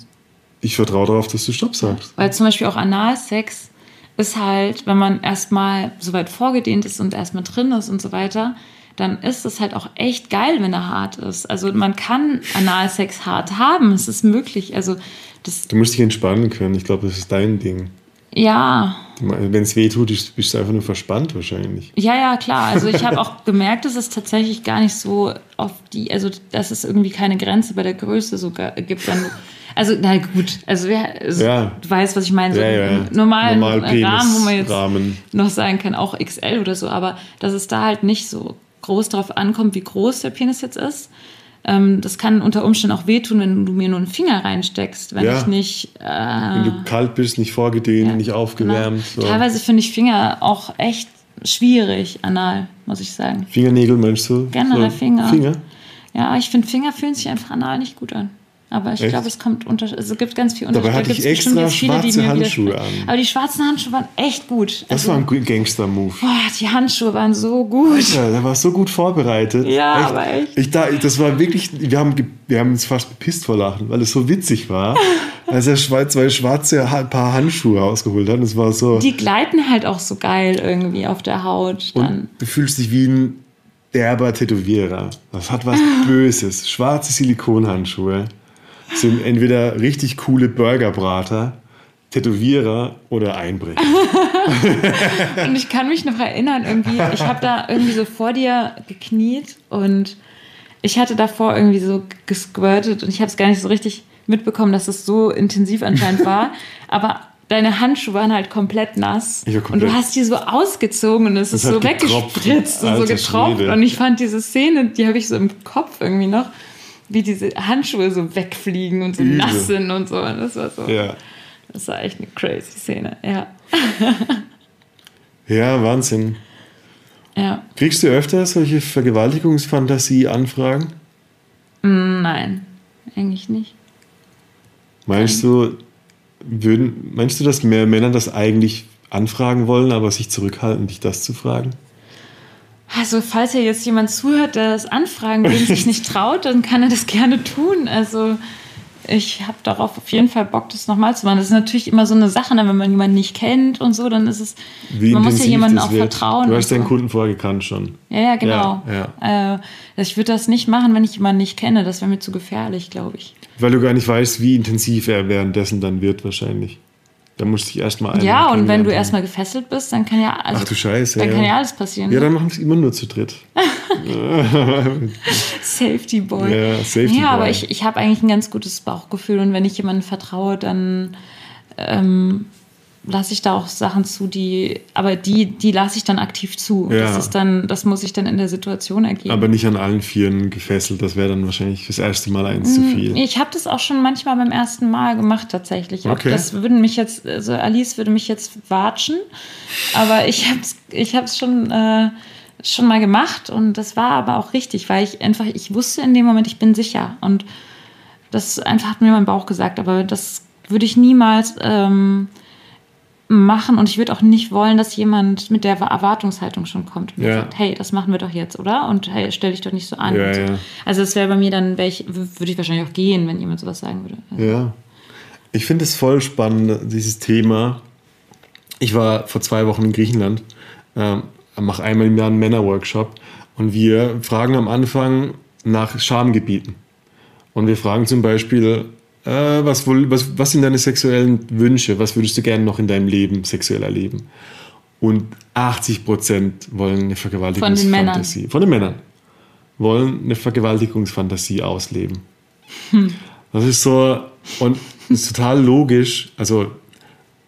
ich vertraue darauf, dass du Stopp sagst. Weil zum Beispiel auch Analsex ist halt, wenn man erstmal so weit vorgedehnt ist und erstmal drin ist und so weiter, dann ist es halt auch echt geil, wenn er hart ist. Also man kann Analsex hart haben, es ist möglich. Also das, Du musst dich entspannen können. Ich glaube, das ist dein Ding. ja, Wenn es weh tut, ist- bist du einfach nur verspannt wahrscheinlich. Ja, ja, klar. Also ich habe auch gemerkt, dass es tatsächlich gar nicht so auf die, also dass es irgendwie keine Grenze bei der Größe sogar gibt. Du, also na gut, also, wer, also Ja. du weißt, was ich meine. So Ja, ja. im normalen Normal Rahmen, wo man jetzt Penisrahmen. noch sagen kann, auch XL oder so, aber dass es da halt nicht so groß drauf ankommt, wie groß der Penis jetzt ist. Ähm, das kann unter Umständen auch wehtun, wenn du mir nur einen Finger reinsteckst, wenn Ja. ich nicht äh, Wenn du kalt bist, nicht vorgedehnt, ja, nicht aufgewärmt. genau. So. Teilweise finde ich Finger auch echt schwierig, anal, muss ich sagen. Fingernägel meinst du? Generell So, Finger. Finger? Ja, ich finde, Finger fühlen sich einfach anal nicht gut an. Aber ich Echt? glaube, es kommt unter, also es gibt ganz viel Dabei Unterschiede. hatte Da ich extra viele, die schwarze mir Handschuhe an. Aber die schwarzen Handschuhe waren echt gut. Das Also, war ein gu- Gangster-Move. boah, die Handschuhe waren so gut. Ja, der war so gut vorbereitet. Ja, aber echt. Ich da, das war wirklich, wir haben, wir haben uns fast bepisst vor Lachen, weil es so witzig war, als er zwei schwarze Paar Handschuhe rausgeholt hat. Es war so, Die gleiten halt auch so geil irgendwie auf der Haut dann. und du fühlst dich wie ein derber Tätowierer. Das hat was Böses. Schwarze Silikonhandschuhe sind entweder richtig coole Burgerbrater, Tätowierer oder Einbrecher. Und ich kann mich noch erinnern, irgendwie, ich habe da irgendwie so vor dir gekniet und ich hatte davor irgendwie so gesquirtet und ich habe es gar nicht so richtig mitbekommen, dass es so intensiv anscheinend war. Aber deine Handschuhe waren halt komplett nass. War und komplett- du hast die so ausgezogen und es ist so weggespritzt und so getropft. Schwede. Und ich fand diese Szene, die habe ich so im Kopf irgendwie noch, wie diese Handschuhe so wegfliegen und so Übel. nass sind und so. Und das war so, Ja. das war echt eine crazy Szene. Ja. Ja, Wahnsinn. Ja. Kriegst du öfter solche Vergewaltigungsfantasie-Anfragen? Nein, eigentlich nicht. Meinst du, würden, meinst du, dass mehr Männer das eigentlich anfragen wollen, aber sich zurückhalten, dich das zu fragen? Also, falls hier jetzt jemand zuhört, der das anfragen will und sich nicht traut, dann kann er das gerne tun. Also, ich habe darauf auf jeden Fall Bock, das nochmal zu machen. Das ist natürlich immer so eine Sache, ne? wenn man jemanden nicht kennt und so, dann ist es, Wie man muss ja intensiv jemandem auch wird. vertrauen. Du hast deinen so. Kunden vorher gekannt schon. Ja, ja, genau. Ja, Äh, ich würde das nicht machen, wenn ich jemanden nicht kenne. Das wäre mir zu gefährlich, glaube ich. Weil du gar nicht weißt, wie intensiv er währenddessen dann wird, wahrscheinlich. Da musst du dich erstmal einmal Ja, und wenn du erstmal gefesselt bist, dann kann ja, also, Ach du Scheiße. dann ja. kann ja alles passieren. Ja, ne? dann machen es immer nur zu dritt. Safety Boy. Ja, Safety ja, aber Boy. ich, ich habe eigentlich ein ganz gutes Bauchgefühl und wenn ich jemandem vertraue, dann ähm, lasse ich da auch Sachen zu, die, aber die, die lasse ich dann aktiv zu. Ja. Das ist dann, das muss ich dann in der Situation ergeben. Aber nicht an allen Vieren gefesselt. Das wäre dann wahrscheinlich das erste Mal eins zu viel. ich habe das auch schon manchmal beim ersten Mal gemacht tatsächlich. Auch Okay. Das würden mich jetzt, also Alice würde mich jetzt watschen, aber ich habe es ich hab's schon, äh, schon mal gemacht und das war aber auch richtig, weil ich einfach, ich wusste in dem Moment, ich bin sicher und das einfach hat mir mein Bauch gesagt, aber das würde ich niemals ähm, machen und ich würde auch nicht wollen, dass jemand mit der Erwartungshaltung schon kommt und Ja. sagt, hey, das machen wir doch jetzt, oder? Und hey, stell dich doch nicht so an. Ja, so. ja. Also das wäre bei mir dann, ich, würde ich wahrscheinlich auch gehen, wenn jemand sowas sagen würde. Also, Ja. Ich finde es voll spannend, dieses Thema. Ich war vor zwei Wochen in Griechenland, ähm, mache einmal im Jahr einen Männerworkshop und wir fragen am Anfang nach Schamgebieten. Und wir fragen zum Beispiel, äh, was, was, was sind deine sexuellen Wünsche? Was würdest du gerne noch in deinem Leben sexuell erleben? Und 80% wollen eine Vergewaltigungsfantasie. Von den Männern. Wollen eine Vergewaltigungsfantasie ausleben. Das ist so, und ist total logisch. Also,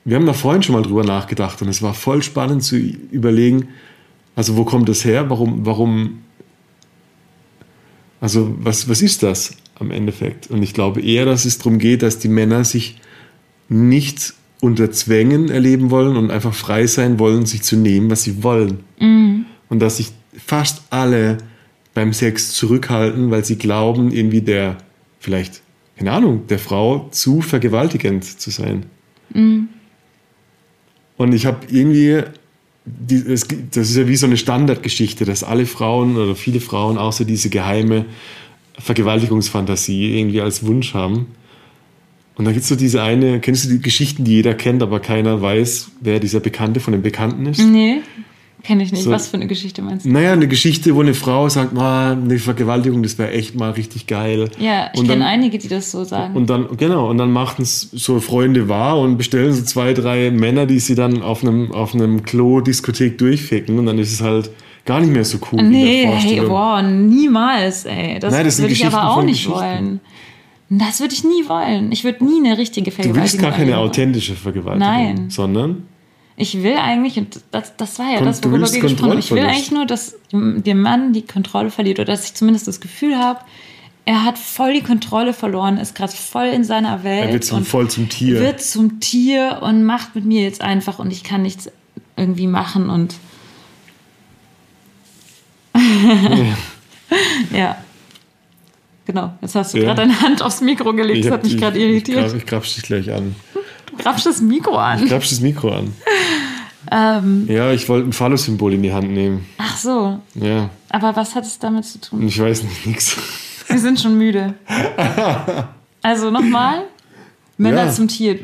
wir haben da vorhin schon mal drüber nachgedacht und es war voll spannend zu überlegen, also wo kommt das her? Warum, warum, also was, was ist das am Endeffekt? Und ich glaube eher, dass es darum geht, dass die Männer sich nicht unter Zwängen erleben wollen und einfach frei sein wollen, sich zu nehmen, was sie wollen. Und dass sich fast alle beim Sex zurückhalten, weil sie glauben, irgendwie der, vielleicht, keine Ahnung, der Frau zu vergewaltigend zu sein. Und ich habe irgendwie, das ist ja wie so eine Standardgeschichte, dass alle Frauen oder viele Frauen so diese geheime Vergewaltigungsfantasie irgendwie als Wunsch haben. Und da gibt es so diese eine, kennst du die Geschichten, die jeder kennt, aber keiner weiß, wer dieser Bekannte von dem Bekannten ist? Nee, kenne ich nicht. So- Was für eine Geschichte meinst du? Naja, eine Geschichte, wo eine Frau sagt, "Ah, eine Vergewaltigung, das wäre echt mal richtig geil. Ja, ich dann- kenne einige, die das so sagen. Und dann, genau, und dann machen es so Freunde wahr und bestellen so zwei, drei Männer, die sie dann auf einem, auf einem Klo-Diskothek durchficken und dann ist es halt gar nicht mehr so cool. nee, hey, wow, niemals, ey. Das, Nein, das würde ich aber auch nicht wollen. Das würde ich nie wollen. Ich würde nie eine richtige Du Vergewaltigung willst gar keine erleben. authentische Vergewaltigung, Nein. sondern Ich will eigentlich, und das, das war ja Kon- das, du worüber wir gesprochen haben. Ich will eigentlich nur, dass der Mann die Kontrolle verliert oder dass ich zumindest das Gefühl habe, er hat voll die Kontrolle verloren, ist gerade voll in seiner Welt er wird zum, voll zum Tier. wird zum Tier und macht mit mir jetzt einfach und ich kann nichts irgendwie machen und ja. Genau, jetzt hast du Ja. gerade deine Hand aufs Mikro gelegt, das Ich hat mich ich- gerade Ich, irritiert. grab- ich grapsch dich gleich an. Du grabst das Mikro Ich an. grapsch das Mikro an. Ähm, Ja, ich wollte ein Phallus-Symbol in die Hand nehmen. ach so, Ja, aber was hat es damit zu tun? ich weiß nicht, nix. Wir sind schon müde. Also nochmal. Männer Ja. zum Tier.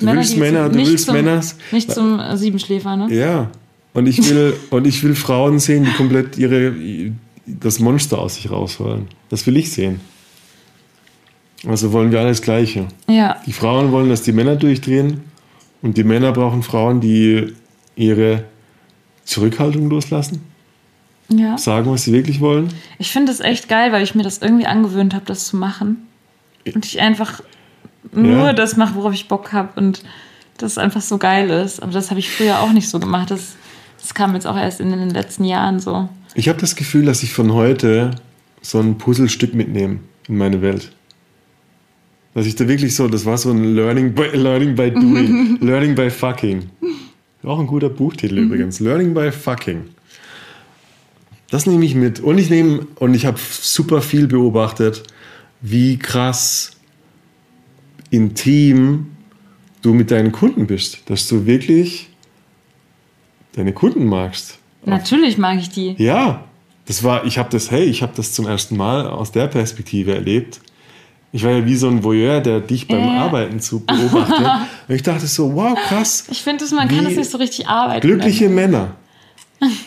Männer, willst die Männer- du nicht willst zum, Männer- Nicht zum äh, Siebenschläfer, ne? Ja. Und ich will, und ich will Frauen sehen, die komplett ihre, das Monster aus sich rausholen. Das will ich sehen. Also wollen wir alles Gleiche. Ja. Die Frauen wollen, dass die Männer durchdrehen und die Männer brauchen Frauen, die ihre Zurückhaltung loslassen, ja. sagen, was sie wirklich wollen. Ich finde es echt geil, weil ich mir das irgendwie angewöhnt habe, das zu machen. Und ich einfach nur Ja. das mache, worauf ich Bock habe und das einfach so geil ist. Aber das habe ich früher auch nicht so gemacht. Das, das kam jetzt auch erst in den letzten Jahren so. Ich habe das Gefühl, dass ich von heute so ein Puzzlestück mitnehme in meine Welt. Dass ich da wirklich so, das war so ein Learning by, learning by Doing, Learning by Fucking. Auch ein guter Buchtitel übrigens. Learning by Fucking. Das nehme ich mit. Und ich nehme, und ich habe super viel beobachtet, wie krass intim du mit deinen Kunden bist. Dass du wirklich deine Kunden magst. Natürlich mag ich die. Ja, das war, ich habe das, hey, ich habe das zum ersten Mal aus der Perspektive erlebt. Ich war ja wie so ein Voyeur, der dich beim Ja. Arbeiten zu beobachtet. Und ich dachte so, wow, krass, Ich finde, man kann das nicht so richtig arbeiten. glückliche Männer.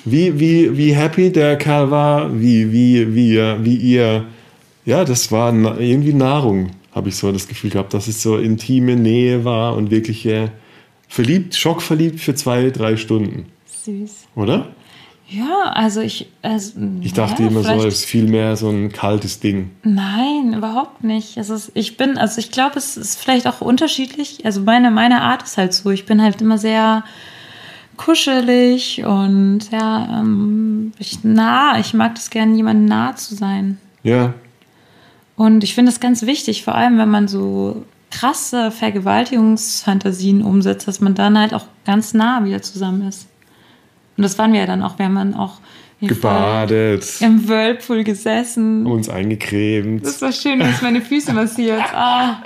Wie, wie, wie happy der Kerl war, wie, wie, wie, ihr- wie ihr, ja, das war irgendwie Nahrung, habe ich so das Gefühl gehabt, dass es so intime Nähe war und wirklich äh, verliebt, schockverliebt für zwei, drei Stunden, Süß. oder? Ja, also ich. Also, Ich dachte ja, immer so, es ist viel mehr so ein kaltes Ding. Nein, überhaupt nicht. Es ist, ich bin, also ich glaube, es ist vielleicht auch unterschiedlich. Also meine, meine Art ist halt so. Ich bin halt immer sehr kuschelig und ja, ähm, ich nah. Ich mag das gerne, jemandem nah zu sein. Ja, Und ich finde es ganz wichtig, vor allem wenn man so krasse Vergewaltigungsfantasien umsetzt, dass man dann halt auch ganz nah wieder zusammen ist. Und das waren wir ja dann auch. Wir haben dann auch gebadet, im Whirlpool gesessen. uns eingecremt. Das war schön, dass meine Füße massiert. Ah.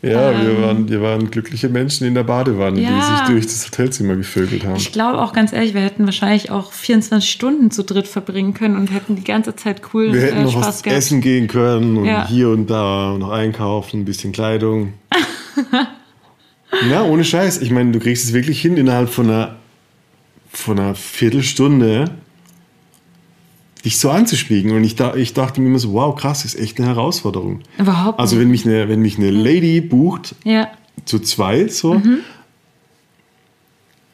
Ja, wir Ähm. waren, wir waren glückliche Menschen in der Badewanne, Ja. die sich durch das Hotelzimmer gevögelt haben. Ich glaube auch ganz ehrlich, wir hätten wahrscheinlich auch 24 Stunden zu dritt verbringen können und hätten die ganze Zeit cool Wir hätten äh, noch Spaß was gehabt. essen gehen können und Ja. hier und da noch einkaufen, ein bisschen Kleidung. ja, ohne Scheiß. Ich meine, du kriegst es wirklich hin, innerhalb von einer, von einer Viertelstunde dich so anzuschmiegen. Und ich, da, ich dachte mir immer so, wow, krass, ist echt eine Herausforderung. Überhaupt Also nicht. wenn mich eine, wenn mich eine Lady bucht, Ja, zu zweit so. Mhm.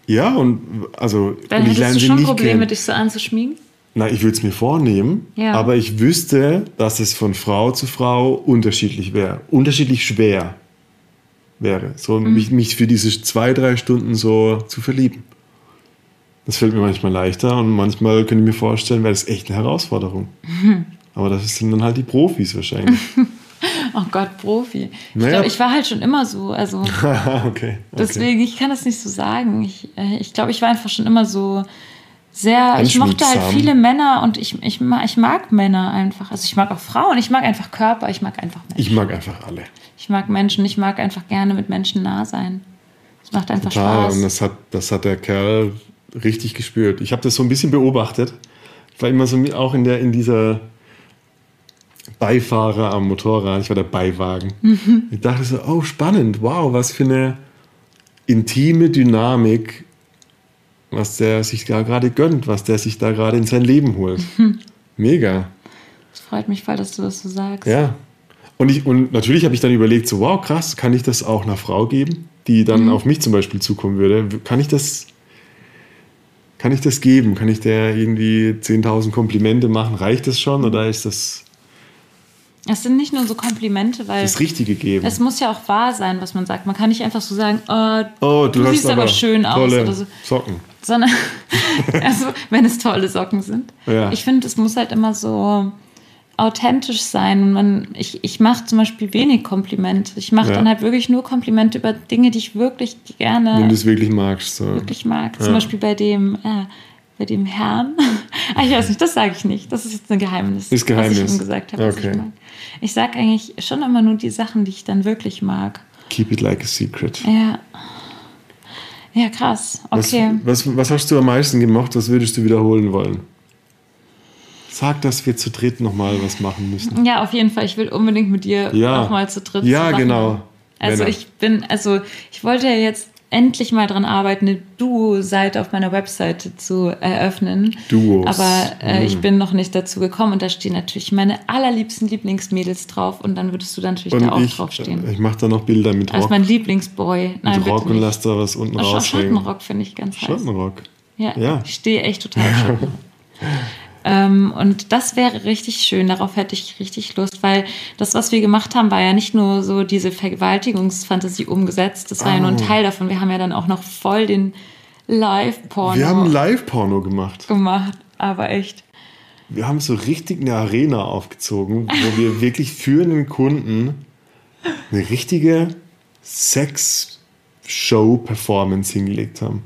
Ja, und also dann und ich hättest du sie schon nicht Probleme, kennen. dich so anzuschmiegen. Na, ich würde es mir vornehmen, Ja. aber ich wüsste, dass es von Frau zu Frau unterschiedlich wäre, unterschiedlich schwer wäre, so Mhm. mich, mich für diese zwei, drei Stunden so zu verlieben. Das fällt mir manchmal leichter und manchmal könnte ich mir vorstellen, wäre das echt eine Herausforderung. Mhm. Aber das sind dann halt die Profis wahrscheinlich. Oh Gott, Profi. Ich Naja. glaube, ich war halt schon immer so. Also okay. okay. deswegen, ich kann das nicht so sagen. Ich, äh, ich glaube, ich war einfach schon immer so sehr. Ich mochte halt viele Männer und ich, ich, mag, ich mag Männer einfach. Also ich mag auch Frauen. Ich mag einfach Körper. Ich mag einfach Menschen. Ich mag einfach alle. Ich mag Menschen. Ich mag einfach gerne mit Menschen nah sein. Es macht einfach Total. Spaß. Und das hat, das hat der Kerl richtig gespürt. Ich habe das so ein bisschen beobachtet. Ich war immer so auch in, der, in dieser Beifahrer am Motorrad. Ich war der Beiwagen. Mhm. Ich dachte so, oh, spannend. Wow, was für eine intime Dynamik, was der sich da gerade gönnt, was der sich da gerade in sein Leben holt. Mhm. Mega. Es freut mich voll, dass du das so sagst. Ja. Und, ich, und natürlich habe ich dann überlegt, so, wow, krass, kann ich das auch einer Frau geben, die Mhm. dann auf mich zum Beispiel zukommen würde? Kann ich das, kann ich das geben? Kann ich der irgendwie 10.000 Komplimente machen? Reicht das schon oder ist das Es sind nicht nur so Komplimente, weil das Richtige geben? es muss ja auch wahr sein, was man sagt. Man kann nicht einfach so sagen, oh, oh, du, du siehst aber schön aus oder so. Socken. sondern also wenn es tolle Socken sind. Ja. Ich finde, es muss halt immer so authentisch sein. Und man, ich, ich mache zum Beispiel wenig Komplimente. Ich mache Ja. dann halt wirklich nur Komplimente über Dinge, die ich wirklich gerne Wenn du es wirklich magst. So. wirklich mag. Ja. Zum Beispiel bei dem, äh, bei dem Herrn Ah, ich weiß nicht, das sage ich nicht. Das ist jetzt ein Geheimnis. Ist Geheimnis. Was ich ihm gesagt habe, Okay. ich mag. Ich sage eigentlich schon immer nur die Sachen, die ich dann wirklich mag. Keep it like a secret. Ja. Ja, krass. Okay. Was, was, was hast du am meisten gemacht? Was würdest du wiederholen wollen? Sag, dass wir zu dritt nochmal was machen müssen. Ja, auf jeden Fall. Ich will unbedingt mit dir Ja. nochmal zu dritt Ja, Sachen genau. machen. Also Männer. ich bin, also ich wollte ja jetzt endlich mal dran arbeiten, eine Duo-Seite auf meiner Webseite zu eröffnen. Duos. Aber äh, Mhm. ich bin noch nicht dazu gekommen und da stehen natürlich meine allerliebsten Lieblingsmädels drauf und dann würdest du da natürlich da auch Und ich, draufstehen. ich mache da noch Bilder mit Als Rock, mein Lieblingsboy. Nein, mit Rock und lass da was unten Oh, raushängen. Schottenrock finde ich ganz heiß. Schottenrock. Ja, Ja. ich stehe echt total auf. Ähm, und das wäre richtig schön, darauf hätte ich richtig Lust, weil das, was wir gemacht haben, war ja nicht nur so diese Vergewaltigungsfantasie umgesetzt, das war ja nur ein Oh. Teil davon. Wir haben ja dann auch noch voll den Live-Porno Wir haben Live-Porno gemacht. gemacht, aber echt. Wir haben so richtig eine Arena aufgezogen, wo wir wirklich für einen Kunden eine richtige Sex-Show-Performance hingelegt haben.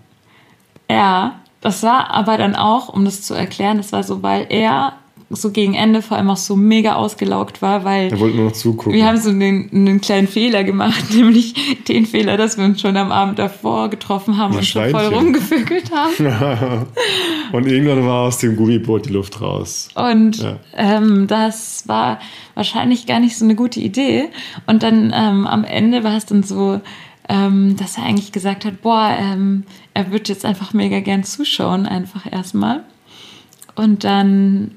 Ja, das war aber dann auch, um das zu erklären, das war so, weil er so gegen Ende vor allem auch so mega ausgelaugt war, weil Er wollte nur noch zugucken. Wir haben so einen, einen kleinen Fehler gemacht, nämlich den Fehler, dass wir uns schon am Abend davor getroffen haben und so voll rumgevögelt haben. Und irgendwann war aus dem Gummiboot die Luft raus. Und Ja. ähm, das war wahrscheinlich gar nicht so eine gute Idee. Und dann ähm, am Ende war es dann so, ähm, dass er eigentlich gesagt hat, boah, ähm, er würde jetzt einfach mega gern zuschauen, einfach erstmal. Und dann,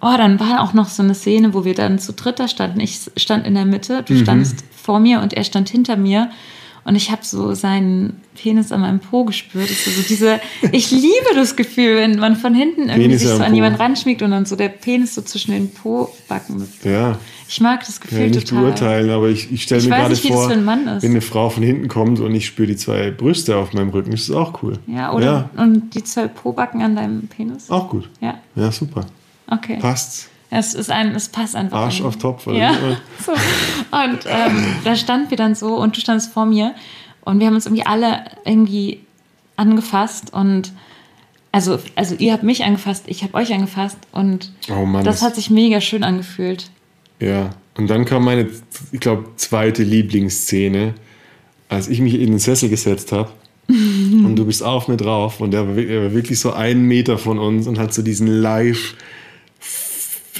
oh, dann war auch noch so eine Szene, wo wir dann zu dritt da standen. Ich stand in der Mitte, du standst vor mir und er stand hinter mir. Und ich habe so seinen Penis an meinem Po gespürt. Das ist so diese, ich liebe das Gefühl, wenn man von hinten irgendwie Penis sich so an jemanden ranschmiegt und dann so der Penis so zwischen den Po-Backen. Ja, Ich mag das Gefühl ich nicht total. beurteilen, aber ich, ich stelle Ich mir weiß gerade nicht, vor, für ein Mann ist. wenn eine Frau von hinten kommt und ich spüre die zwei Brüste auf meinem Rücken, ist das auch cool. Ja, oder? Und die zwei Po-Backen an deinem Penis? Auch gut. Ja, Ja, super. okay. Passt. Es ist ein, es passt einfach. Arsch an- auf Topf, Ja. So. Und ähm, da standen wir dann so und du standst vor mir und wir haben uns irgendwie alle irgendwie angefasst und also, also ihr habt mich angefasst, ich habe euch angefasst und Oh Mann. das hat sich mega schön angefühlt. Ja, und dann kam meine, ich glaube, zweite Lieblingsszene, als ich mich in den Sessel gesetzt habe und du bist auf mir drauf und der war, wirklich- er war wirklich so einen Meter von uns und hat so diesen Live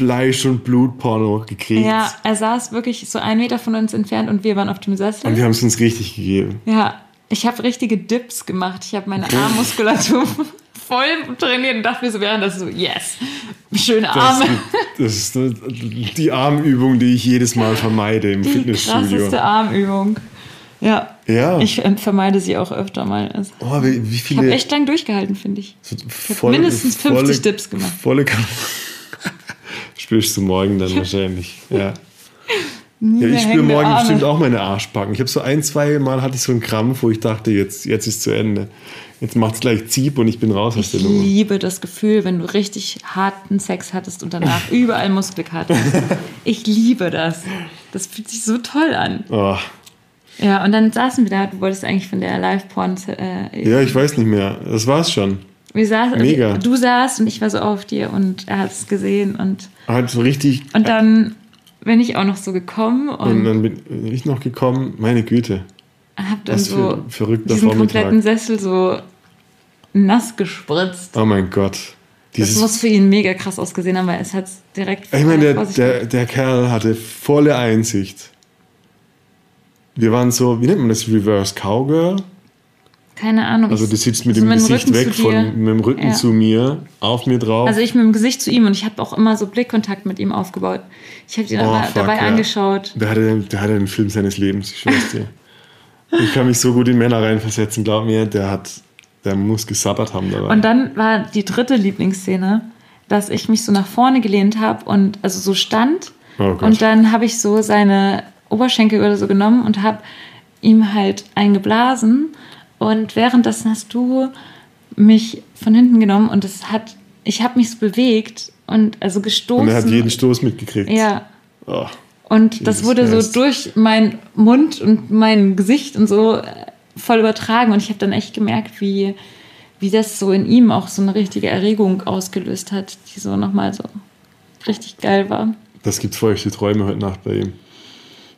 Fleisch- und Blutporno gekriegt. Ja, er saß wirklich so einen Meter von uns entfernt und wir waren auf dem Sessel. Und wir haben es uns richtig gegeben. Ja, ich habe richtige Dips gemacht. Ich habe meine Armmuskulatur voll trainiert und dachte mir so während das so, yes, schöne Das, Arme. das ist die Armübung, die ich jedes Mal vermeide im Die Fitnessstudio. krasseste Armübung. Ja. Ja. Ich vermeide sie auch öfter mal. Also, Oh, wie, wie ich viele. habe echt lang durchgehalten, finde ich. so hab mindestens 50 Dips gemacht. Volle Kam Spürst du morgen dann wahrscheinlich. Ja. Ja, ich spüre morgen Arme. bestimmt auch meine Arschbacken. Ich habe so ein, zwei Mal hatte ich so einen Krampf, wo ich dachte, jetzt, jetzt ist zu Ende. Jetzt macht es gleich Zieb und ich bin raus aus Ich der Nummer. liebe das Gefühl, wenn du richtig harten Sex hattest und danach überall Muskelkater. Ich liebe das. Das fühlt sich so toll an. Oh, Ja, und dann saßen wir da. Du wolltest eigentlich von der Live-Porn. Äh, ja, ich weiß nicht mehr. Das war's schon. Wir saßen, Mega. Du saßt und ich war so auf dir und er hat es gesehen. Und, Hat so richtig. und dann bin ich auch noch so gekommen Und und, dann bin ich noch gekommen. Meine Güte. hab dann Was für so diesen Vormittag. kompletten Sessel so nass gespritzt. Oh mein Gott. Das Dieses muss für ihn mega krass ausgesehen haben, weil es hat direkt. Ich meine, der, der, der Kerl hatte volle Einsicht. Wir waren so, wie nennt man das, Reverse Cowgirl? Keine Ahnung. Also ich- du sitzt mit so dem Gesicht Rücken weg von mit dem Rücken Ja. zu mir, auf mir drauf. Also ich mit dem Gesicht zu ihm und ich habe auch immer so Blickkontakt mit ihm aufgebaut. Ich habe ihn Oh, fuck, dabei ja. angeschaut. der, hatte, der hatte den Film seines Lebens, ich schwör's dir. ich kann mich so gut in Männer reinversetzen, glaub mir, der hat, der muss gesabbert haben dabei. Und dann war die dritte Lieblingsszene, dass ich mich so nach vorne gelehnt habe und also so stand. Oh und dann habe ich so seine Oberschenkel oder so genommen und habe ihm halt eingeblasen. Und währenddessen hast du mich von hinten genommen und es hat, ich habe mich so bewegt und also gestoßen. Und er hat jeden Stoß mitgekriegt. ja. Oh. Und das wurde so Christ. durch meinen Mund und mein Gesicht und so äh, voll übertragen. Und ich habe dann echt gemerkt, wie, wie das so in ihm auch so eine richtige Erregung ausgelöst hat, die so nochmal so richtig geil war. Das gibt feuchte Träume heute Nacht bei ihm.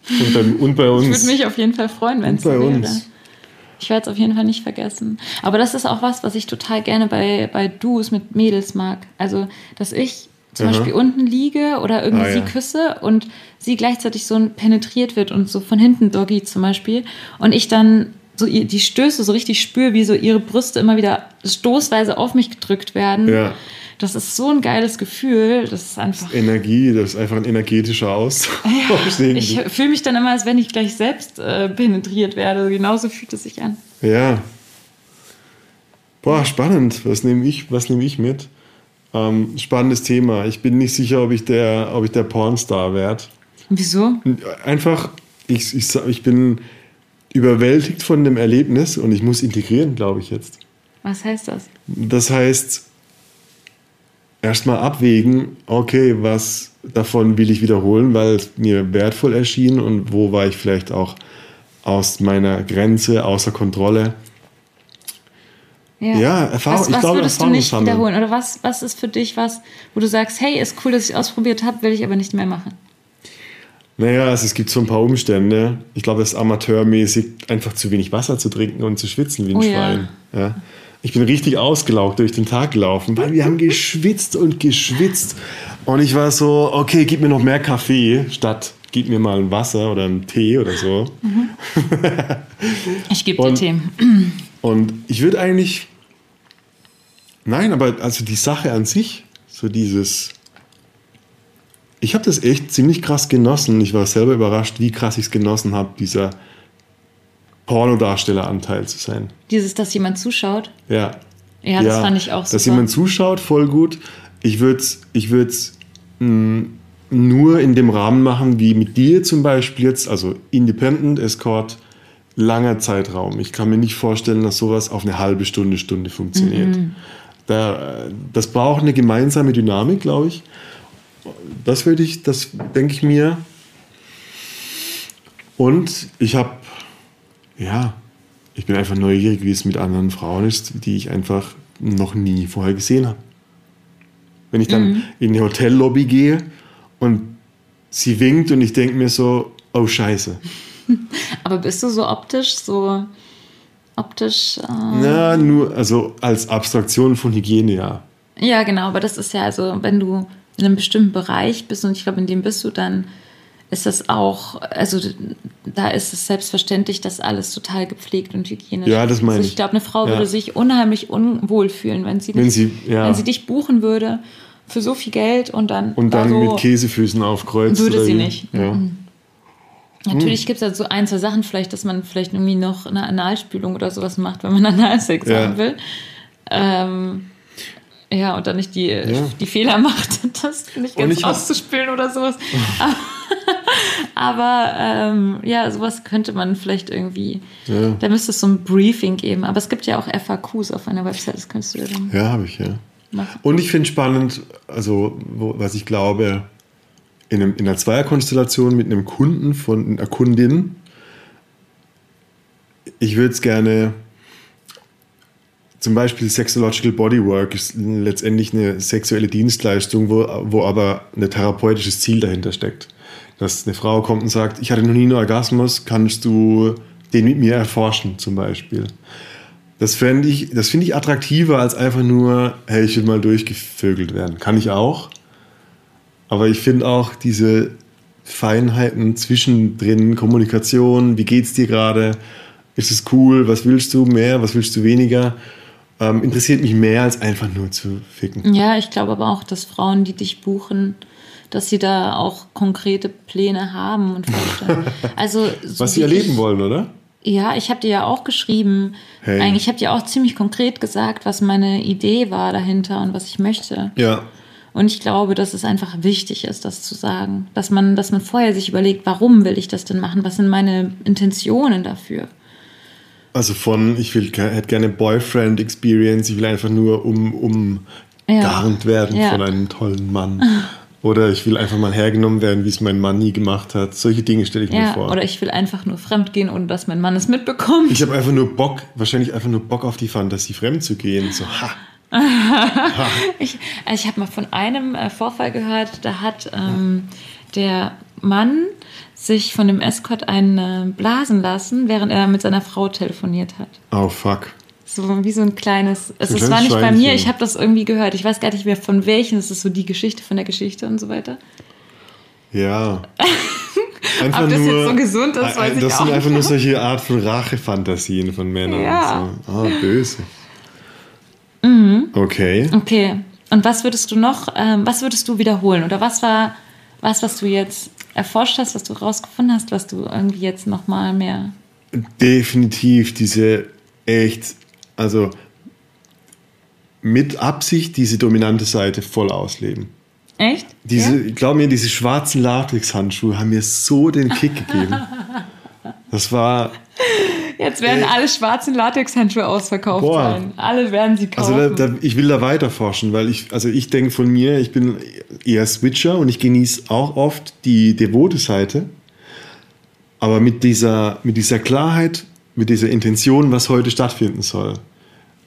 Und bei, und bei uns. Ich würde mich auf jeden Fall freuen, wenn es so wäre. uns. Ich werde es auf jeden Fall nicht vergessen. Aber das ist auch was, was ich total gerne bei, bei Duos mit Mädels mag. Also, dass ich zum Aha. Beispiel unten liege oder irgendwie Ah, sie ja. küsse und sie gleichzeitig so penetriert wird und so von hinten Doggy zum Beispiel. Und ich dann so ihr- die Stöße so richtig spüre, wie so ihre Brüste immer wieder stoßweise auf mich gedrückt werden. Ja. Das ist so ein geiles Gefühl. Das ist einfach. Energie, das ist einfach ein energetischer Austausch. Ich fühle mich dann immer, als wenn ich gleich selbst äh, penetriert werde. Genauso fühlt es sich an. Ja. Boah, spannend. Was nehme ich, was nehme ich mit? Ähm, spannendes Thema. Ich bin nicht sicher, ob ich der, ob ich der Pornstar werde. Wieso? Einfach, ich, ich, ich bin überwältigt von dem Erlebnis und ich muss integrieren, glaube ich jetzt. Was heißt das? Das heißt, erstmal abwägen, okay, was davon will ich wiederholen, weil es mir wertvoll erschien und wo war ich vielleicht auch aus meiner Grenze, außer Kontrolle. Ja, Erfahrung- Was, ich was glaube, würdest du Erfahrung nicht sammeln. wiederholen? Oder was, was ist für dich was, wo du sagst, hey, ist cool, dass ich ausprobiert habe, will ich aber nicht mehr machen? Naja, also es gibt so ein paar Umstände. Ich glaube, es ist amateurmäßig, einfach zu wenig Wasser zu trinken und zu schwitzen wie ein Oh ja. Schwein. Ja. Ich bin richtig ausgelaugt durch den Tag gelaufen, weil wir haben geschwitzt und geschwitzt. Und ich war so, okay, gib mir noch mehr Kaffee, statt gib mir mal ein Wasser oder einen Tee oder so. Ich gebe dir Themen. Und ich würde eigentlich. Nein, aber also die Sache an sich, so dieses. Ich habe das echt ziemlich krass genossen. Ich war selber überrascht, wie krass ich es genossen habe, dieser Pornodarstelleranteil zu sein. Dieses, dass jemand zuschaut. Ja. Ja, das fand ich auch Dass super. jemand zuschaut, voll gut. Ich würde es ich würd's, mh, nur in dem Rahmen machen, wie mit dir zum Beispiel jetzt, also Independent Escort, langer Zeitraum. Ich kann mir nicht vorstellen, dass sowas auf eine halbe Stunde, Stunde funktioniert. Mhm. Da, das braucht eine gemeinsame Dynamik, glaube ich. Das würde ich, das denke ich mir. Und ich habe, ja, ich bin einfach neugierig, wie es mit anderen Frauen ist, die ich einfach noch nie vorher gesehen habe. Wenn ich dann in die Hotellobby gehe und sie winkt und ich denke mir so, oh Scheiße. Aber bist du so optisch, so optisch. Äh, Na, nur, also als Abstraktion von Hygiene, ja. ja, genau, aber das ist ja, also, wenn du in einem bestimmten Bereich bist und ich glaube, in dem bist du, dann ist das auch, also da ist es selbstverständlich, dass alles total gepflegt und hygienisch Ja, das meine also ich. ich glaube, eine Frau Ja. würde sich unheimlich unwohl fühlen, wenn sie, Wenn nicht, sie- ja. wenn sie dich buchen würde für so viel Geld und dann, Und dann da so, mit Käsefüßen aufkreuzt. Würde sie nicht. Ja. Natürlich gibt es halt so ein, zwei Sachen, vielleicht, dass man vielleicht irgendwie noch eine Analspülung oder sowas macht, wenn man Analsex Ja. haben will. Ähm, ja, und dann nicht die, die Fehler macht, das nicht ganz auszuspülen oder sowas. Aber ähm, ja, sowas könnte man vielleicht irgendwie, Ja. da müsste es so ein Briefing geben. Aber es gibt ja auch FAQs auf einer Website, das könntest du ja dann Ja, habe ich, ja. machen. Und ich finde spannend, also wo, was ich glaube, in, einem, in einer Zweierkonstellation mit einem Kunden von einer Kundin, ich würde es gerne, zum Beispiel Sexological Bodywork ist letztendlich eine sexuelle Dienstleistung, wo, wo aber ein therapeutisches Ziel dahinter steckt. Dass eine Frau kommt und sagt, ich hatte noch nie einen Orgasmus, kannst du den mit mir erforschen zum Beispiel. Das, fänd ich, das finde ich attraktiver als einfach nur, hey, ich will mal durchgevögelt werden. Kann ich auch. Aber ich finde auch diese Feinheiten zwischendrin, Kommunikation, wie geht's dir gerade? Ist es cool? Was willst du mehr? Was willst du weniger? Ähm, interessiert mich mehr als einfach nur zu ficken. Ja, ich glaube aber auch, dass Frauen, die dich buchen, dass sie da auch konkrete Pläne haben und Vorstellungen. Also, so Was sie erleben ich, wollen, oder? Ja, ich habe dir ja auch geschrieben. Hey. Eigentlich, ich habe dir auch ziemlich konkret gesagt, was meine Idee war dahinter und was ich möchte. Ja. Und ich glaube, dass es einfach wichtig ist, das zu sagen. Dass man, dass man vorher sich überlegt, warum will ich das denn machen? Was sind meine Intentionen dafür? Also von, ich will, hätte gerne Boyfriend Experience, ich will einfach nur um, um Ja. werden Ja. von einem tollen Mann. Oder ich will einfach mal hergenommen werden, wie es mein Mann nie gemacht hat. Solche Dinge stelle ich mir Ja, vor. oder ich will einfach nur fremd gehen, ohne dass mein Mann es mitbekommt. ich habe einfach nur Bock, wahrscheinlich einfach nur Bock auf die Fantasie, fremd zu gehen. So, ha. Ich, also ich habe mal von einem äh, Vorfall gehört, da hat ähm, der Mann sich von dem Escort einen äh, blasen lassen, während er mit seiner Frau telefoniert hat. Oh, fuck. So wie so ein kleines. Es, ein es war nicht bei mir, ich habe das irgendwie gehört. Ich weiß gar nicht mehr von welchen. Das ist so die Geschichte von der Geschichte und so weiter. Ja. Einfach Ob das jetzt so gesund ist, weiß ich Das auch sind einfach nur solche Art von Rachefantasien von Männern. Ja. So. Ah, böse. Mhm. Okay. Okay. Und was würdest du noch, ähm, was würdest du wiederholen? Oder was war was, was du jetzt erforscht hast, was du rausgefunden hast, was du irgendwie jetzt nochmal mehr. Definitiv diese echt, also mit Absicht diese dominante Seite voll ausleben. Echt? Diese, Ja? ich glaube mir, diese schwarzen Latex-Handschuhe haben mir so den Kick gegeben. Das war, Jetzt werden alle schwarzen Latexhandschuhe ausverkauft Boah. sein. Alle werden sie kaufen. also da, da, ich will da weiter forschen, weil ich, also ich denke von mir, ich bin eher Switcher und ich genieße auch oft die devote Seite. Aber mit dieser, mit dieser Klarheit, mit dieser Intention, was heute stattfinden soll,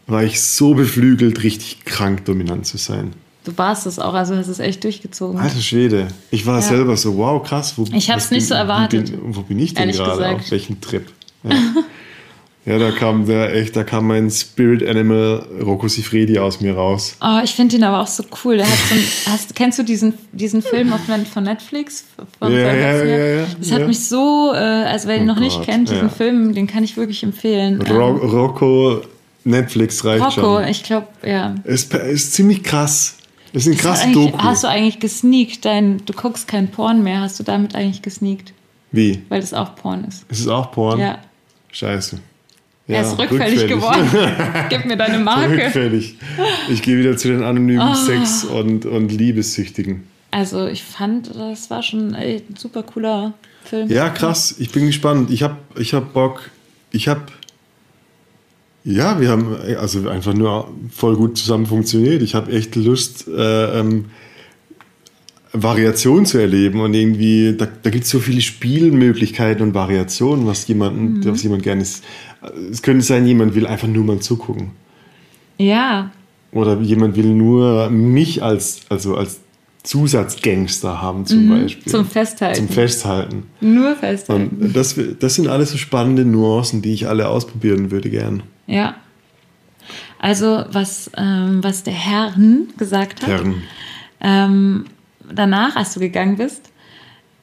war ich so beflügelt, richtig krank dominant zu sein. du warst es auch, also hast es echt durchgezogen. Alter Schwede, ich war Ja. selber so, wow, krass. Wo, Ich hab's was nicht so erwartet, Wo bin, wo bin ich denn gerade? Auf welchem Trip? Ja. ja, da kam der echt, da kam mein Spirit Animal Rocco Sifredi aus mir raus. Oh, ich finde ihn aber auch so cool. Der hat so ein, hast, kennst du diesen, diesen Film auf, von Netflix? Von Ja, ja, ja, ja, Das hat ja. mich so, äh, also wer ihn Oh noch nicht Gott, kennt, diesen. Film, den kann ich wirklich empfehlen. Ro Ähm, Rocco Netflix reicht Rocco, schon. ich glaube, ja. Ist, ist ziemlich krass. Ist ein krass Doku. Hast du eigentlich gesneakt? Dein, du guckst kein Porn mehr. Hast du damit eigentlich gesneakt? Wie? Weil das auch Porn ist. Ist es auch Porn? Ja. Scheiße. er ist rückfällig, geworden. Gib mir deine Marke. rückfällig. Ich gehe wieder zu den anonymen Ah. Sex- und, und Liebessüchtigen. Also ich fand, das war schon ey, ein super cooler Film. Ja, krass. Ich bin gespannt. Ich habe ich hab Bock. Ich habe. Ja, wir haben also einfach nur voll gut zusammen funktioniert. Ich habe echt Lust, äh, ähm, Variation zu erleben und irgendwie, da, da gibt es so viele Spielmöglichkeiten und Variationen, was jemanden, Mhm. was jemand gerne ist. Es könnte sein, jemand will einfach nur mal zugucken. Ja, Oder jemand will nur mich als, also als Zusatzgangster haben, zum Beispiel. Mhm. zum Festhalten. Zum Festhalten. Nur festhalten. Und das, das sind alles so spannende Nuancen, die ich alle ausprobieren würde gern. Ja. Also, was, ähm, was der Herrn gesagt hat, Herren. ähm, danach, als du gegangen bist,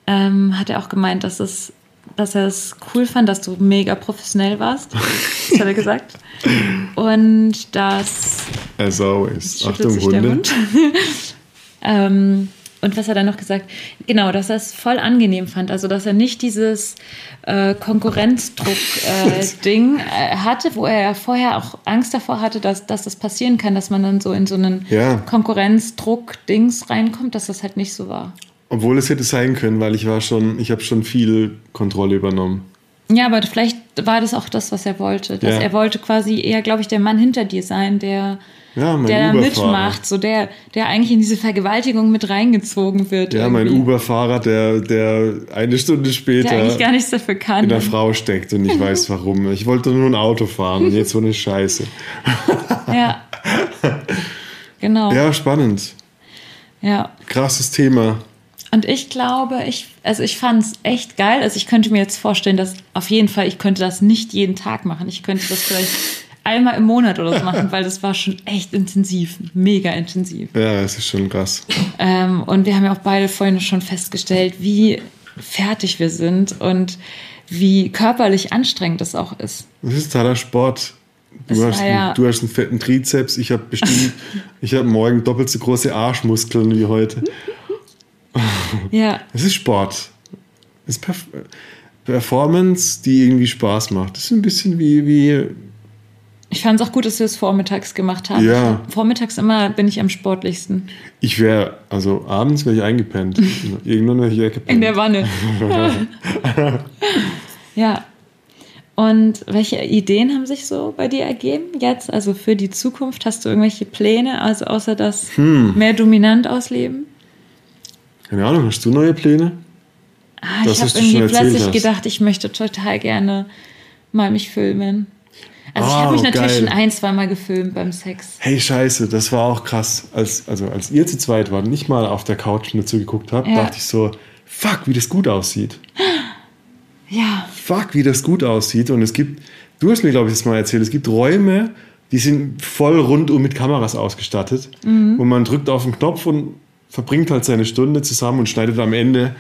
ähm, hat er auch gemeint, dass, es, dass er es cool fand, dass du mega professionell warst. Das hat er gesagt. Und dass As always. Achtung, sich der Hunde. Und was er noch gesagt? Genau, dass er es voll angenehm fand. Also, dass er nicht dieses äh, Konkurrenzdruck-Ding äh, hatte, wo er ja vorher auch Angst davor hatte, dass, dass das passieren kann, dass man dann so in so einen Ja. Konkurrenzdruck-Dings reinkommt, dass das halt nicht so war. Obwohl es hätte sein können, weil ich war schon, ich habe schon viel Kontrolle übernommen. Ja, aber vielleicht war das auch das, was er wollte. Dass Ja. er wollte quasi eher, glaube ich, der Mann hinter dir sein, der, Ja, mein der da mitmacht, so der, der eigentlich in diese Vergewaltigung mit reingezogen wird. Ja, mein irgendwie. Uber-Fahrer, der, der eine Stunde später Der eigentlich gar nichts dafür kann. in der Frau steckt und ich weiß warum. Ich wollte nur ein Auto fahren und jetzt so eine Scheiße. Ja. Genau. Ja. Ja, spannend. Krasses Thema. Und ich glaube, ich, also ich fand es echt geil. Also ich könnte mir jetzt vorstellen, dass auf jeden Fall, ich könnte das nicht jeden Tag machen. Ich könnte das vielleicht einmal im Monat oder so machen, weil das war schon echt intensiv. Mega intensiv. Ja, es ist schon krass. Ähm, und wir haben ja auch beide vorhin schon festgestellt, wie fertig wir sind und wie körperlich anstrengend das auch ist. Das ist totaler Sport. Du hast, ja- einen, du hast einen fetten Trizeps, ich habe bestimmt, ich habe morgen doppelt so große Arschmuskeln wie heute. Ja, Es ist Sport. Es ist Perf Performance, die irgendwie Spaß macht. Das ist ein bisschen wie, wie ich fand es auch gut, dass wir es vormittags gemacht haben. Ja. Vormittags immer bin ich am sportlichsten. ich wäre, also abends wäre ich eingepennt. Irgendwann wäre ich weggepennt. In der Wanne. ja. Und welche Ideen haben sich so bei dir ergeben jetzt? Also für die Zukunft hast du irgendwelche Pläne, also außer das Hm. mehr dominant ausleben? Keine Ahnung, hast du neue Pläne? Ah, Das, ich habe irgendwie plötzlich hast. gedacht, ich möchte total gerne mal mich filmen. Also ich Oh, habe mich natürlich geil. schon ein, zweimal gefilmt beim Sex. Hey, scheiße, das war auch krass. Als, also als ihr zu zweit wart, nicht mal auf der Couch nur zugeguckt habt, Ja. dachte ich so, fuck, wie das gut aussieht. Ja, Fuck, wie das gut aussieht. Und es gibt, du hast mir, glaube ich, das mal erzählt, es gibt Räume, die sind voll rundum mit Kameras ausgestattet. Mhm. Und man drückt auf den Knopf und verbringt halt seine Stunde zusammen und schneidet am Ende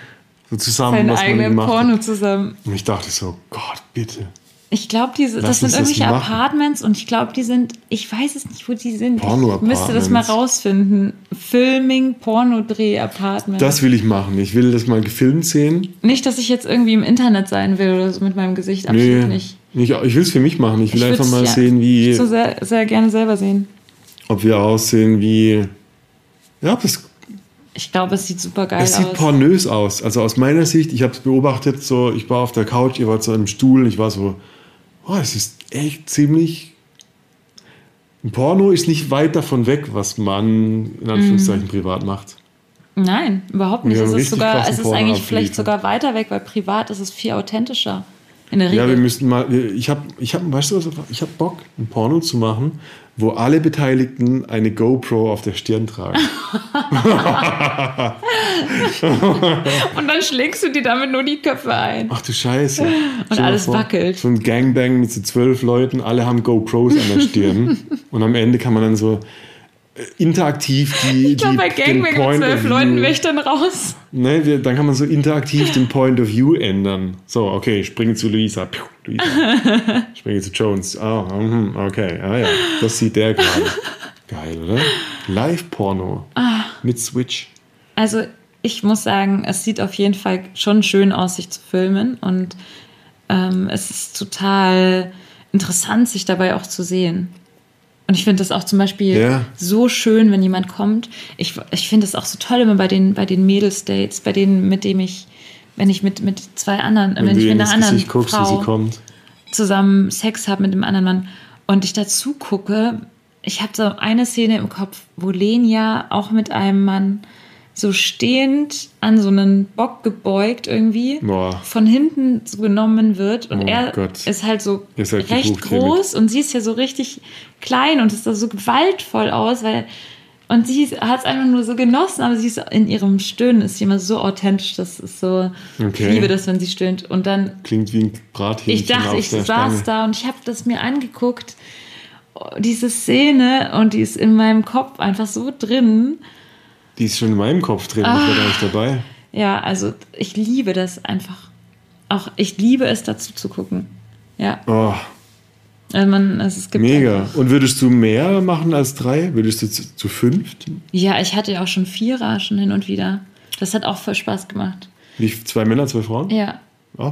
so zusammen, sein was man gemacht Porno hat. zusammen. Und ich dachte so, Gott, bitte. Ich glaube, diese, Lass das sind das irgendwelche machen. Apartments und ich glaube, die sind, ich weiß es nicht, wo die sind. Ich müsste das mal rausfinden. Filming, Pornodreh-Apartment. Das will ich machen. Ich will das mal gefilmt sehen. Nicht, dass ich jetzt irgendwie im Internet sein will oder so mit meinem Gesicht. Absolut nicht. Ich, ich will es für mich machen. Ich will einfach würd's, mal ja, sehen, wie, So sehr, sehr gerne selber sehen. ob wir aussehen wie. Ja, das, Ich glaube, es sieht super geil es sieht aus. pornös aus. Also aus meiner Sicht, ich habe es beobachtet, so, ich war auf der Couch, ihr wart so im Stuhl, ich war so, oh, es ist echt ziemlich. Ein Porno ist nicht weit davon weg, was man in Anführungszeichen privat macht. Nein, überhaupt nicht. Es ist, sogar, es ist Porno eigentlich vielleicht sogar weiter weg, weil privat ist es viel authentischer. In der Ja, wir Regel. müssten mal, ich habe, ich hab, weißt du was, ich habe Bock, ein Porno zu machen, wo alle Beteiligten eine GoPro auf der Stirn tragen. und dann schlägst du dir damit nur die Köpfe ein. Ach du Scheiße. Stell dir alles vor, wackelt. So ein Gangbang mit so zwölf Leuten, alle haben GoPros an der Stirn. und am Ende kann man dann so interaktiv die, Ich glaube, bei den Gangbang mit zwölf Leuten wäre dann raus. Ne, wir, dann kann man so interaktiv den Point of View ändern. So, okay, ich springe zu Luisa. Piu, Luisa. Ich springe zu Jones. Ah, mhm, okay, ah ja, das sieht der gerade. Geil, oder? Live-Porno Ah. mit Switch. Also ich muss sagen, es sieht auf jeden Fall schon schön aus, sich zu filmen. Und ähm, es ist total interessant, sich dabei auch zu sehen. Und ich finde das auch zum Beispiel Ja. so schön, wenn jemand kommt. Ich, ich finde es auch so toll immer bei den, bei den Mädels-Dates, bei denen, mit dem ich, wenn ich mit, mit zwei anderen, wenn, Wenn, ich mit in einer das anderen Gesicht guckst, Frau sie kommt. zusammen Sex habe mit dem anderen Mann und ich dazu gucke, ich habe so eine Szene im Kopf, wo Lenia auch mit einem Mann so stehend an so einen Bock gebeugt irgendwie Boah. von hinten so genommen wird und Oh er Gott. ist halt so Ihr seid recht groß und sie ist ja so richtig klein und ist da so gewaltvoll aus, weil und sie hat es einfach nur so genossen, aber sie ist in ihrem Stöhnen ist sie immer so authentisch, das ist so Okay. ich liebe das, wenn sie stöhnt und dann Klingt wie ein Brathähnchen ich dachte, auf ich saß Stange. da und ich habe das mir angeguckt, diese Szene, und die ist in meinem Kopf einfach so drin. Die ist schon in meinem Kopf drin, ich war gar nicht dabei. Ja, also ich liebe das einfach. Auch ich liebe es, dazu zu gucken. Ja, Oh, also man, also es gibt mega. Und würdest du mehr machen als drei? Würdest du zu, zu fünft? ja, ich hatte ja auch schon vier Raschen hin und wieder. Das hat auch voll Spaß gemacht. Wie zwei Männer, zwei Frauen? Ja.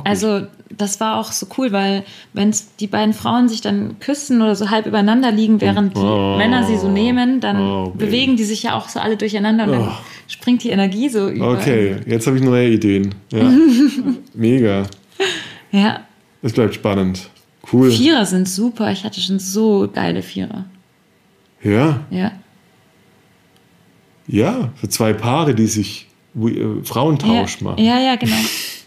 Also das war auch so cool, weil wenn die beiden Frauen sich dann küssen oder so halb übereinander liegen, während die Oh. Männer sie so nehmen, dann Oh, bewegen die sich ja auch so alle durcheinander und dann Oh. springt die Energie so über. Okay, jetzt habe ich neue Ideen. Ja. Mega. Ja, Das bleibt spannend. Cool. Vierer sind super. Ich hatte schon so geile Vierer. Ja, Ja. ja. Für zwei Paare, die sich Frauentausch ja. machen. Ja, ja, genau.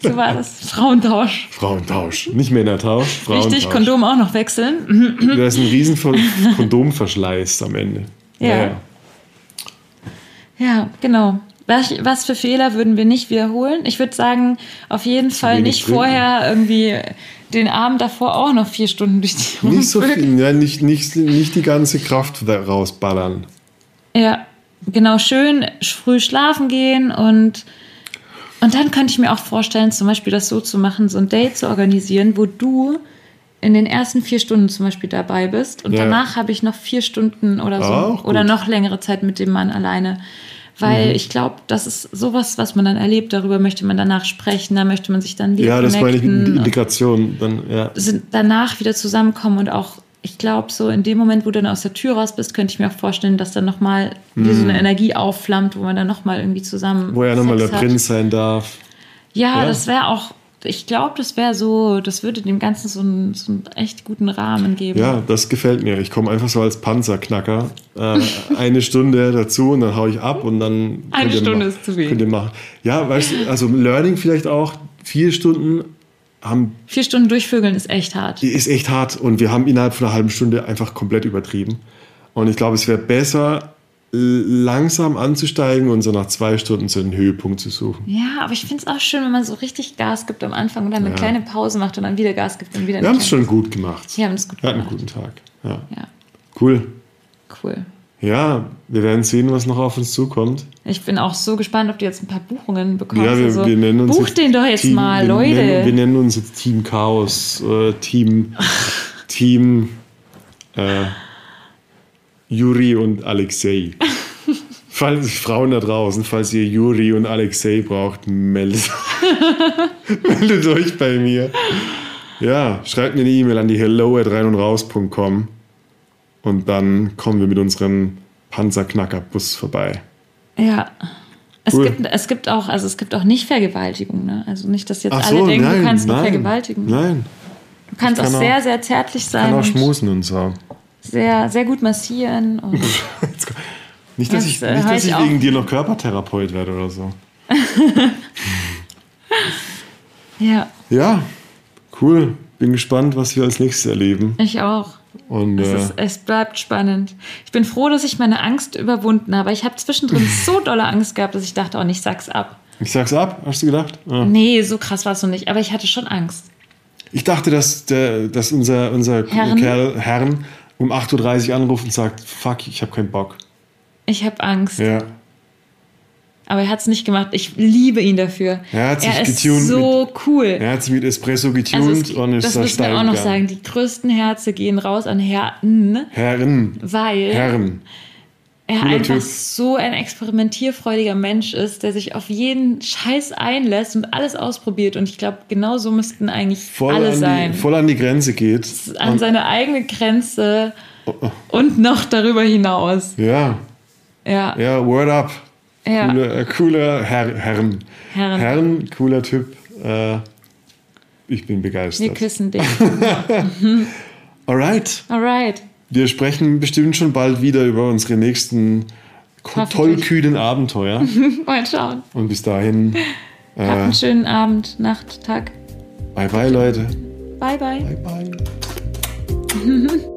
So war das. Frauentausch. Frauentausch. Nicht Männertausch, Frauentausch. Richtig, Kondom auch noch wechseln. Da ist ein riesen Ver- Kondomverschleiß am Ende. Ja. Ja, genau. Was, was für Fehler würden wir nicht wiederholen? Ich würde sagen, auf jeden Fall wenig nicht trinken. vorher irgendwie den Abend davor auch noch vier Stunden durch die Nicht so viel, ja, nicht, nicht, nicht die ganze Kraft da rausballern. Ja, genau, schön früh schlafen gehen und, und dann könnte ich mir auch vorstellen, zum Beispiel das so zu machen, so ein Date zu organisieren, wo du in den ersten vier Stunden zum Beispiel dabei bist und Ja. danach habe ich noch vier Stunden oder so oder noch längere Zeit mit dem Mann alleine. Weil Mhm. ich glaube, das ist sowas, was man dann erlebt, darüber möchte man danach sprechen, da möchte man sich dann wieder Ja, das meine ich die Integration. Dann, ja. sind danach wieder zusammenkommen und auch, ich glaube, so in dem Moment, wo du dann aus der Tür raus bist, könnte ich mir auch vorstellen, dass dann nochmal wie so eine Energie aufflammt, wo man dann nochmal irgendwie zusammen. Hm. Wo er nochmal der. Prinz sein darf. Ja, Ja. das wäre auch, ich glaube, das wäre so, das würde dem Ganzen so einen, so einen echt guten Rahmen geben. Ja, das gefällt mir. Ich komme einfach so als Panzerknacker. Äh, eine Stunde dazu und dann hau ich ab und dann. Eine Stunde ist zu wenig. Könnt ihr machen. Ja, weißt du, also Learning vielleicht auch. Vier Stunden haben, Vier Stunden durchvögeln ist echt hart. ist echt hart und wir haben innerhalb von einer halben Stunde einfach komplett übertrieben. Und ich glaube, es wäre besser, langsam anzusteigen und so nach zwei Stunden so einen Höhepunkt zu suchen. Ja, aber ich finde es auch schön, wenn man so richtig Gas gibt am Anfang und dann eine Ja. kleine Pause macht und dann wieder Gas gibt und wieder Wir haben es schon gut gemacht. Wir haben es gut Wir hatten einen gemacht. guten Tag. Ja. Ja, Cool. cool. Ja, wir werden sehen, was noch auf uns zukommt. Ich bin auch so gespannt, ob du jetzt ein paar Buchungen bekommst. Ja, wir, also, wir nennen uns buch den doch jetzt Team, mal, wir Leute. Nennen, wir nennen uns jetzt Team Chaos, äh, Team, Team äh, Juri und Alexei. Falls Frauen da draußen, falls ihr Juri und Alexei braucht, meldet, meldet euch bei mir. Ja, schreibt mir eine E-Mail an die hello at rein und raus.com und dann kommen wir mit unserem Panzerknackerbus vorbei. Ja. Es, Cool. gibt, es gibt auch, also es gibt auch nicht Vergewaltigung, ne? Also nicht, dass jetzt Ach alle so, denken, nein, du kannst nein, vergewaltigen. Nein, Du kannst Ich auch kann sehr, sehr zärtlich sein kann auch schmusen und so. sehr, sehr gut massieren. Nicht, dass ich, äh, nicht, dass ich wegen dir noch Körpertherapeut werde oder so. ja, Ja, cool. Bin gespannt, was wir als nächstes erleben. ich auch. Und Es, äh, ist, es bleibt spannend. Ich bin froh, dass ich meine Angst überwunden habe. Ich habe zwischendrin so dolle Angst gehabt, dass ich dachte, oh, ich sag's ab. ich sag's ab, hast du gedacht? Ah. Nee, so krass war es noch nicht. Aber ich hatte schon Angst. Ich dachte, dass, der, dass unser, unser Herren? Kerl Herrn um 8.30 Uhr anruft und sagt, fuck, ich habe keinen Bock. Ich habe Angst. Ja. Aber er hat es nicht gemacht. Ich liebe ihn dafür. Er hat sich ist getuned so cool. Er hat sich mit Espresso Also getuned es, und ist das da müssen wir auch noch sagen. Die größten Herze gehen raus an Herren, Herren, weil Herren. er cooler einfach Typ. so ein experimentierfreudiger Mensch ist, der sich auf jeden Scheiß einlässt und alles ausprobiert. Und ich glaube, genau so müssten eigentlich Voll, alle an sein. die, voll an die Grenze geht. an Und- seine eigene Grenze und noch darüber hinaus. ja, Ja, ja, word up. Ja. Cooler, äh, cooler Herr, Herren. Herren. Herren, cooler Typ. Äh, ich bin Wir begeistert. küssen dich. Alright. Alright. Wir sprechen bestimmt schon bald wieder über unsere nächsten tollkühnen Abenteuer. Mal schauen. Und bis dahin, Habt äh, einen schönen Abend, Nacht, Tag. bye bye, Leute. Bye, bye. Bye bye.